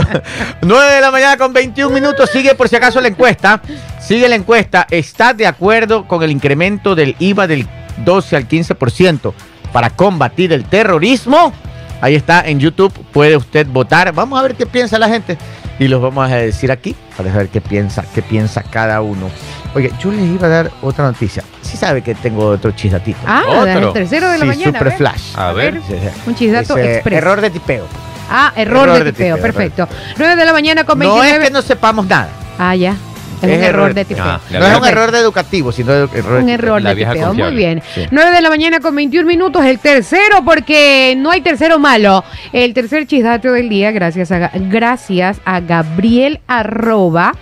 9 de la mañana con 21 minutos. Sigue por si acaso la encuesta. Sigue la encuesta. ¿Está de acuerdo con el incremento del IVA del 12 al 15% para combatir el terrorismo? Ahí está en YouTube. Puede usted votar. Vamos a ver qué piensa la gente. Y los vamos a decir aquí para ver qué piensa, qué piensa cada uno. Oye, yo les iba a dar otra noticia. Sí sabe que tengo otro chisdatito. Ah, Otro. el tercero de la Sí, mañana. super a ver. flash. A ver. Un chisdato Dice, express. Error de tipeo. Ah, error, Error de de tipeo, perfecto. 9 de la mañana con No 29. es que no sepamos nada. Ah, ya. Es, Es un error. error de tipeo. Ah, No es un error de educativo, sino de error Un error de tipeo, muy bien. Sí. 9 de la mañana con 21 minutos, el tercero, porque no hay tercero malo. El tercer chisdato del día, gracias a, gracias a Gabriel Arroba.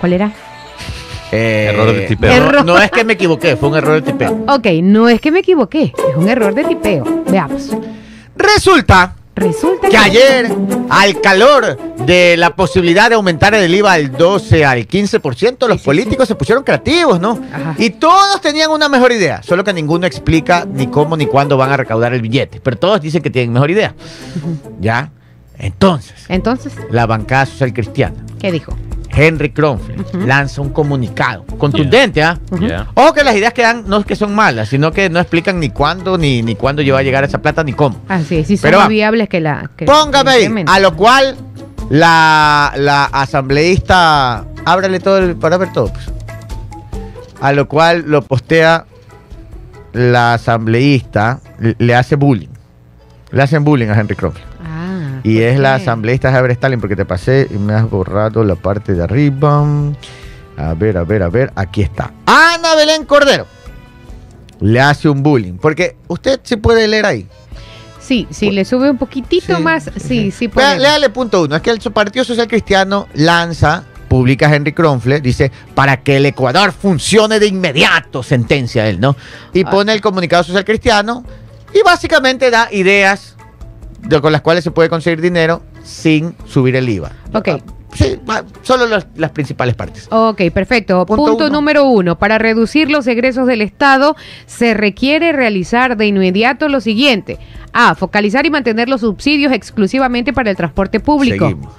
¿Cuál era? Eh, Error de tipeo. No, no es que me equivoqué, fue un error de tipeo. Ok, no es que me equivoqué, es un error de tipeo. Veamos. Resulta Resulta que ayer, al calor de la posibilidad de aumentar el IVA del 12 al 15%, los sí, políticos se pusieron creativos, ¿no? Ajá. Y todos tenían una mejor idea, solo que ninguno explica ni cómo ni cuándo van a recaudar el billete. Pero todos dicen que tienen mejor idea. ¿Ya? Entonces, Entonces, la bancada social cristiana ¿qué dijo? Henry Kronfle lanza un comunicado contundente, ¿ah? Ya. Ojo que las ideas que dan no es que son malas, sino que no explican ni cuándo, ni, ni cuándo lleva a llegar esa plata, ni cómo. Así es, sí son Pero más viables que la. que- Póngame ahí. A lo cual la, la asambleísta. Ábrale todo el, para ver todo. pues. A lo cual lo postea la asambleísta. Le, le hace bullying. Le hacen bullying a Henry Kronfle. Ah, Y ¿por es la qué? asambleísta Javier Stalin, porque te pasé y me has borrado la parte de arriba. A ver, a ver, a ver. Aquí está. Ana Belén Cordero. Le hace un bullying. Porque usted se puede leer ahí. Sí, si le sube un poquitito Sí, más, sí, sí Lea- puede. Léale punto uno. Es que el Partido Social Cristiano lanza, publica Henry Kronfle, dice, para que el Ecuador funcione de inmediato, sentencia él, ¿no? Y Ah. pone el comunicado social cristiano y básicamente da ideas de- con las cuales se puede conseguir dinero sin subir el IVA. Ok. Ah, Sí, solo las principales partes. Ok, perfecto. Punto Punto, uno. número uno. Para reducir los egresos del Estado, se requiere realizar de inmediato lo siguiente. A. Focalizar y mantener los subsidios exclusivamente para el transporte público. Seguimos.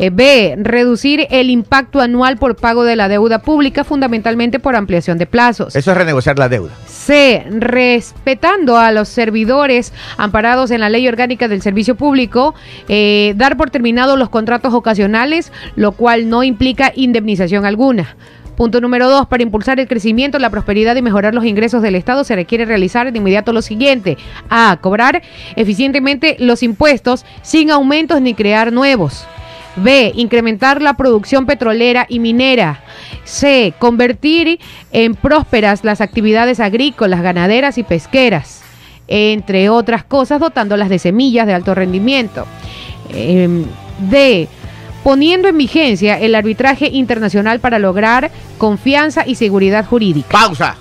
Eh, B. Reducir el impacto anual por pago de la deuda pública, fundamentalmente por ampliación de plazos. Eso es renegociar la deuda. C. Respetando a los servidores amparados en la ley orgánica del servicio público, eh, dar por terminados los contratos ocasionales, lo cual no implica indemnización alguna. Punto número dos, para impulsar el crecimiento, la prosperidad y mejorar los ingresos del Estado se requiere realizar de inmediato lo siguiente. A. Cobrar eficientemente los impuestos sin aumentos ni crear nuevos. B. Incrementar la producción petrolera y minera. C. Convertir en prósperas las actividades agrícolas, ganaderas y pesqueras. Entre otras cosas, dotándolas de semillas de alto rendimiento. Em, D. Poniendo en vigencia el arbitraje internacional para lograr confianza y seguridad jurídica. Pausa.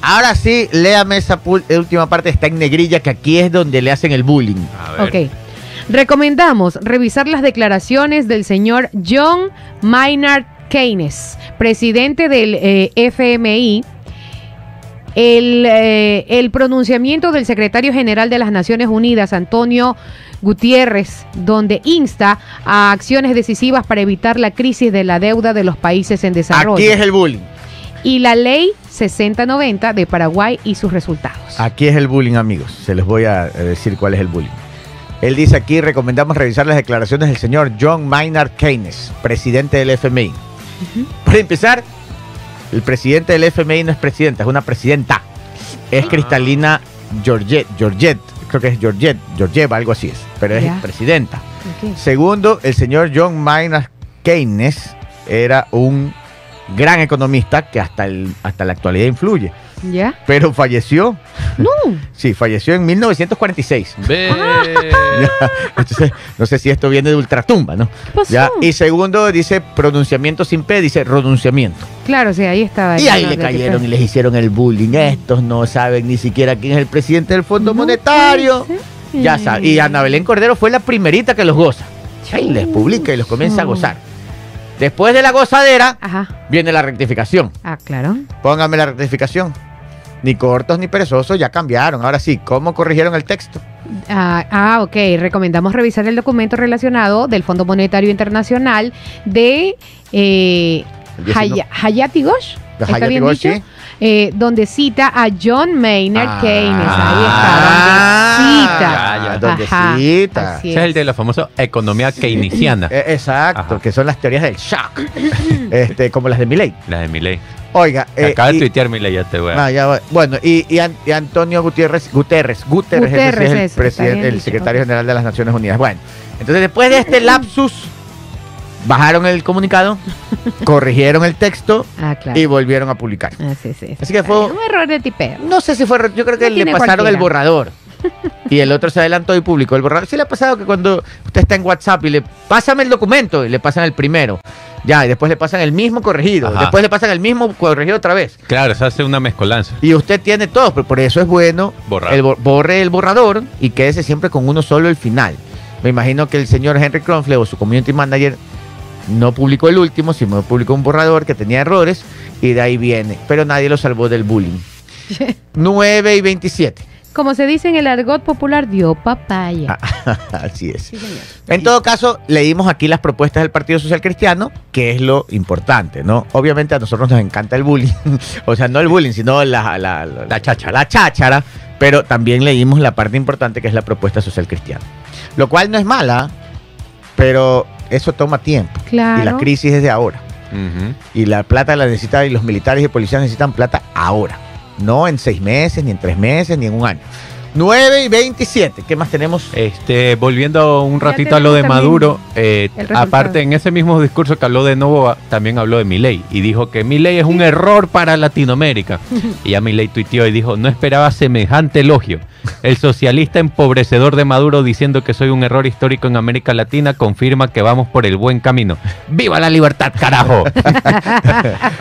Ahora sí, léame esa última parte, está en negrilla, que aquí es donde le hacen el bullying. A ver. Ok. Recomendamos revisar las declaraciones del señor John Maynard Keynes, presidente del eh, FMI. El, eh, el pronunciamiento del secretario general de las Naciones Unidas, Antonio Gutiérrez, donde insta a acciones decisivas para evitar la crisis de la deuda de los países en desarrollo. Aquí es el bullying. Y la ley 6090 de Paraguay y sus resultados. Aquí es el bullying, amigos. Se les voy a eh, decir cuál es el bullying. Él dice aquí, recomendamos revisar las declaraciones del señor John Maynard Keynes, presidente del FMI. Para empezar, el presidente del FMI no es presidenta, es una presidenta. Es Cristalina Georget, Georget, creo que es Georget, Georgieva, algo así es, pero es presidenta. Segundo, el señor John Maynard Keynes era un gran economista que hasta, el, hasta la actualidad influye, ¿Ya? pero falleció. No. Sí, falleció en 1946. Ve. Ya, Entonces, no sé si esto viene de ultratumba, ¿no? ¿Qué pasó? Ya, y segundo, dice pronunciamiento sin P, dice renunciamiento. Claro, sí, ahí estaba. Y ahí no, le cayeron y les hicieron el bullying. Estos no saben ni siquiera quién es el presidente del Fondo No Monetario. Ya saben. Y Ana Belén Cordero fue la primerita que los goza. Ahí les publica y los comienza a gozar. Después de la gozadera, Ajá. viene la rectificación. Ah, claro. Póngame la rectificación. Ni cortos ni perezosos ya cambiaron. Ahora sí, ¿cómo corrigieron el texto? Ah, ah, ok. Recomendamos revisar el documento relacionado del Fondo Monetario Internacional de eh, El 19. Haya- Hayati Ghosh. ¿Está Hayati bien dicho? sí. Eh, donde cita a John Maynard Ah, Keynes. Ah, Ahí está, donde ya, cita. donde Ajá, cita. así Ese es el de la famosa economía keynesiana. Eh, exacto, Ajá. que son las teorías del shock. este, como las de Milley. La de Milei. Oiga, Que eh, Acaba de y- tuitear Milei, ya te voy a... Ah, ya va. Bueno, y, y An- y Antonio Gutiérrez, Guterres, Guterres, ese es el, presidente, el dicho. secretario general de las Naciones Unidas. Bueno, entonces después de este lapsus, bajaron el comunicado, corrigieron el texto Ah, claro. y volvieron a publicar. Ah, sí, sí, Así que fue- Un error de tipeo. No sé si fue, yo creo que le pasaron el borrador. Y el otro se adelantó y publicó el borrador. Sí le ha pasado que cuando usted está en WhatsApp y le pásame el documento y le pasan el primero. Ya, y después le pasan el mismo corregido. Ajá. Después le pasan el mismo corregido otra vez. Claro, se hace una mezcolanza. Y usted tiene todo, pero por eso es bueno Borrar. el bo- borre el borrador y quédese siempre con uno solo el final. Me imagino que el señor Henry Kronfle o su community manager no publicó el último, sino publicó un borrador que tenía errores y de ahí viene. Pero nadie lo salvó del bullying. 9 y 27. Como se dice en el argot popular, dio papaya. Así es. Sí, señor. En todo caso, leímos aquí las propuestas del Partido Social Cristiano, que es lo importante, ¿no? Obviamente a nosotros nos encanta el bullying, o sea, no el bullying, sino la, la, la, La cháchara. La cháchara, pero también leímos la parte importante que es la propuesta social cristiana. Lo cual no es mala, pero eso toma tiempo. Claro. Y la crisis es de ahora. Y la plata la necesitan, y los militares y policías necesitan plata ahora. No en seis meses, ni en tres meses, ni en un año. 9 y 27. ¿Qué más tenemos? Este, volviendo un ratito a lo de Maduro, eh, aparte en ese mismo discurso que habló de Novoa, también habló de Milei y dijo que Milei es un error para Latinoamérica. y ya Milei tuiteó y dijo, no esperaba semejante elogio. El socialista empobrecedor de Maduro diciendo que soy un error histórico en América Latina confirma que vamos por el buen camino. ¡Viva la libertad, carajo!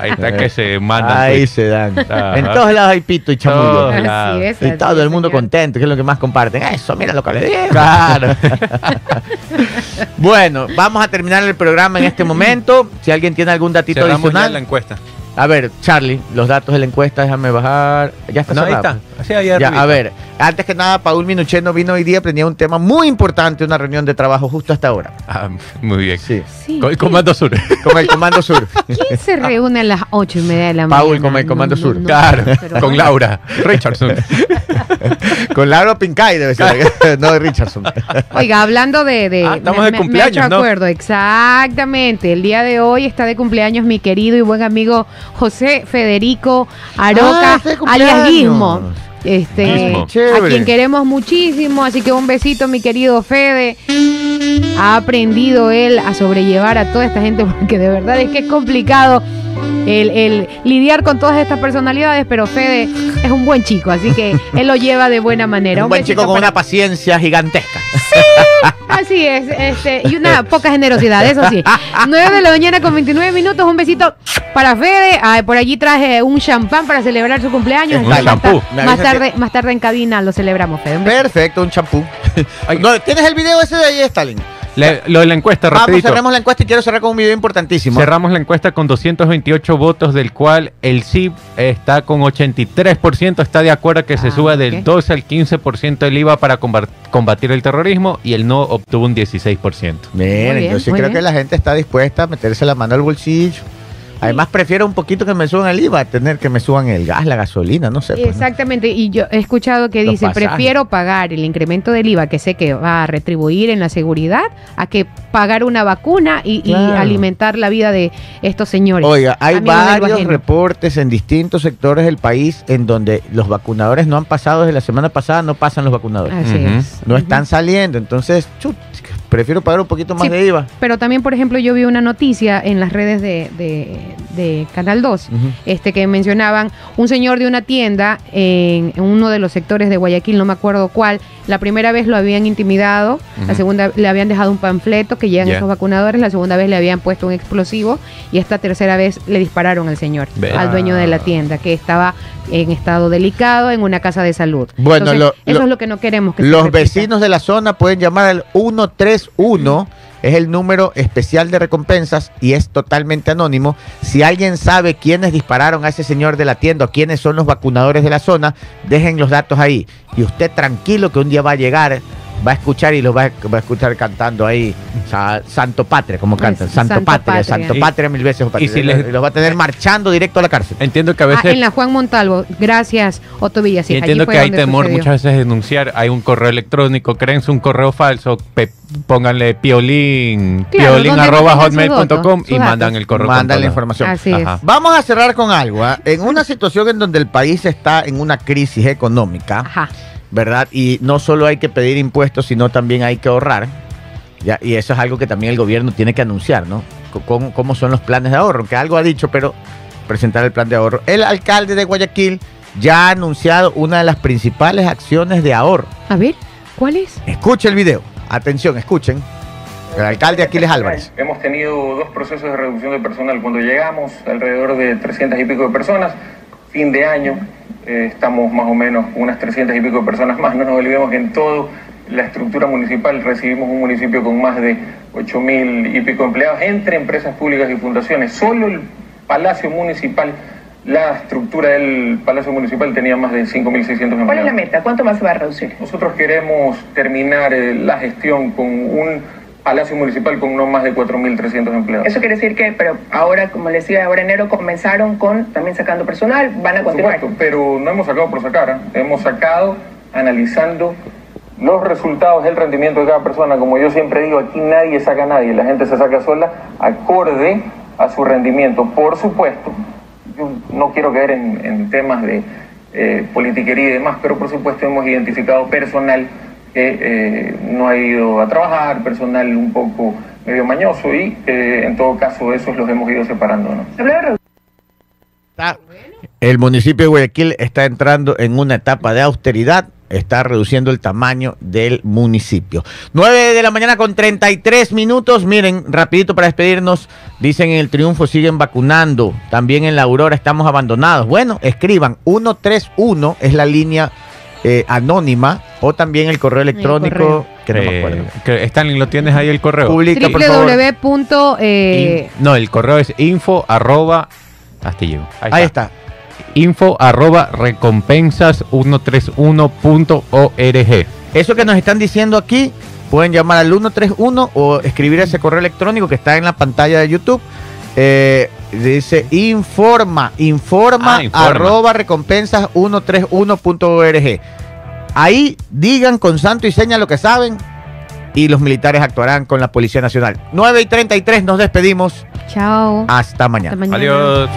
Ahí está que se mandan. Ahí tweets. se dan. Ajá. En todos lados hay pito y chamullo. Todos Así es, Y todo el mundo señor. contento, que es lo que más comparten. Eso, mira lo que le digo. Claro. bueno, vamos a terminar el programa en este momento. Si alguien tiene algún datito Cerramos ya adicional. la encuesta. A ver, Charlie, los datos de la encuesta, déjame bajar. Ya está No, ahí cerrado. está. Así ahí Ya, a ver, antes que nada, Paul Minucheno vino hoy día, tenía un tema muy importante, una reunión de trabajo justo hasta ahora. Ah, muy bien. Sí, Sí. Con el Comando Sur. con el Comando Sur. ¿Quién se reúne a las ocho y media de la mañana? Paul, como el Comando Sur. Claro, pero con. Laura Richardson. con Laura Pincay debe ser, no de Richardson. Oiga, hablando de... de Ah, estamos me- de cumpleaños, me ha hecho ¿no? acuerdo, exactamente. El día de hoy está de cumpleaños mi querido y buen amigo José Federico Aroca, Ah, alias. Guismo. Este, a quien queremos muchísimo, así que un besito, mi querido Fede. Ha aprendido él a sobrellevar a toda esta gente porque de verdad es que es complicado el, el lidiar con todas estas personalidades, pero Fede es un buen chico, así que él lo lleva de buena manera. Un buen chico con para- una paciencia gigantesca. Así es, este, y una poca generosidad, eso sí. 9 de la mañana con 29 minutos, un besito para Fede. Ah, por allí traje un champán para celebrar su cumpleaños. Un Más champú. Más tarde, más tarde en cabina lo celebramos, Fede. Un. Perfecto, un champú. No, ¿Tienes el video ese de ahí, Stalin? Le- lo de la encuesta, Vamos, rapidito. cerremos la encuesta y quiero cerrar con un video importantísimo. Cerramos la encuesta con 228 votos, del cual el sí está con 83%, está de acuerdo que se Ah, suba ok. del 12 al 15% el IVA para combatir el terrorismo y el no obtuvo un 16%. Miren, Muy bien, yo sí creo bien. que la gente está dispuesta a meterse la mano al bolsillo. Además, prefiero un poquito que me suban el IVA a tener que me suban el gas, la gasolina, no sé. pues, ¿no? Exactamente, y yo he escuchado que Los dice, pasajes. prefiero pagar el incremento del IVA que sé que va a retribuir en la seguridad a que pagar una vacuna y, alimentar la vida de estos señores. Oiga, hay varios reportes en distintos sectores del país en donde los vacunadores no han pasado desde la semana pasada, no pasan los vacunadores. Así Ujú. es. No están saliendo, entonces, chut, prefiero pagar un poquito más Sí. de IVA. Pero también, por ejemplo, yo vi una noticia en las redes de, de- de Canal 2, Ujú. este que mencionaban un señor de una tienda en, en uno de los sectores de Guayaquil, no me acuerdo cuál. La primera vez lo habían intimidado, la segunda le habían dejado un panfleto que llegan Ya. esos vacunadores, la segunda vez le habían puesto un explosivo y esta tercera vez le dispararon al señor, al dueño de la tienda, que estaba en estado delicado en una casa de salud. Bueno, Entonces, lo- eso lo- es lo que no queremos que Los vecinos de la zona pueden llamar al 131, es el número especial de recompensas y es totalmente anónimo. Si alguien sabe quiénes dispararon a ese señor de la tienda o quiénes son los vacunadores de la zona, dejen los datos ahí. Y usted tranquilo que un día va a llegar, va a escuchar y lo va a, va a escuchar cantando ahí, sa- Santo Patria, como cantan, Es Santo, Santo Patria, Patria. Santo Patria mil veces. y si les- los va a tener marchando directo a la cárcel. Entiendo que a Ah, veces... en la Juan Montalvo, gracias Otto Villas. y entiendo que hay temor muchas veces de denunciar. Hay un correo electrónico, créense un correo falso, pe- pónganle piolín, Claro, piolín arroba hotmail.com y mandan datos. el correo. Mandan la información. Así Ajá. es. Vamos a cerrar con algo. ¿ah? En una situación en donde el país está en una crisis económica, Ajá. ¿Verdad? Y no solo hay que pedir impuestos, sino también hay que ahorrar. Ya, y eso es algo que también el gobierno tiene que anunciar, ¿no? ¿Cómo, cómo son los planes de ahorro? Que algo ha dicho, pero presentar el plan de ahorro. El alcalde de Guayaquil ya ha anunciado una de las principales acciones de ahorro. A ver, ¿cuál es? Escuche el video. Atención, escuchen. El alcalde Aquiles Álvarez. Hemos tenido dos procesos de reducción de personal. Cuando llegamos, alrededor de 300 y pico de personas. Fin de año, eh, estamos más o menos unas 300 y pico de personas más. No nos olvidemos que en toda la estructura municipal recibimos un municipio con más de 8 mil y pico empleados entre empresas públicas y fundaciones. Solo el Palacio Municipal la estructura del Palacio Municipal tenía más de 5.600 empleados. ¿Cuál es la meta? ¿Cuánto más se va a reducir? Nosotros queremos terminar eh, la gestión con un Palacio Municipal con no más de 4.300 empleados. Eso quiere decir que, pero ahora, como les decía, ahora enero comenzaron con también sacando personal, van a Por continuar. supuesto, pero no hemos sacado por sacar, ¿eh? hemos sacado analizando los resultados del rendimiento de cada persona. Como yo siempre digo, aquí nadie saca a nadie, la gente se saca sola acorde a su rendimiento. Por supuesto, yo no quiero caer en, en temas de eh, politiquería y demás, pero por supuesto hemos identificado personal que eh, no ha ido a trabajar, personal un poco medio mañoso y eh, en todo caso esos los hemos ido separando. ¿no? Está- El municipio de Guayaquil está entrando en una etapa de austeridad, está reduciendo el tamaño del municipio. 9 de la mañana con 33 minutos. Miren, rapidito para despedirnos. Dicen en el triunfo siguen vacunando. También en la Aurora estamos abandonados. Bueno, escriban 131 es la línea eh, anónima o también el correo electrónico correo. que no me Eh, acuerdo. que- Stanley, ¿lo tienes ahí el correo? Publica, por favor. www. eh, In- no, el correo es info arroba. Hasta llego. Ahí está. Info arroba recompensas 131.org. Eso que nos están diciendo aquí, pueden llamar al 131 o escribir ese correo electrónico que está en la pantalla de YouTube. Eh, dice informa, informa, Ah, informa. arroba recompensas 131.org. Ahí digan con santo y seña lo que saben y los militares actuarán con la Policía Nacional. 9 y 33, nos despedimos. chao. Hasta mañana. Hasta mañana. Adiós.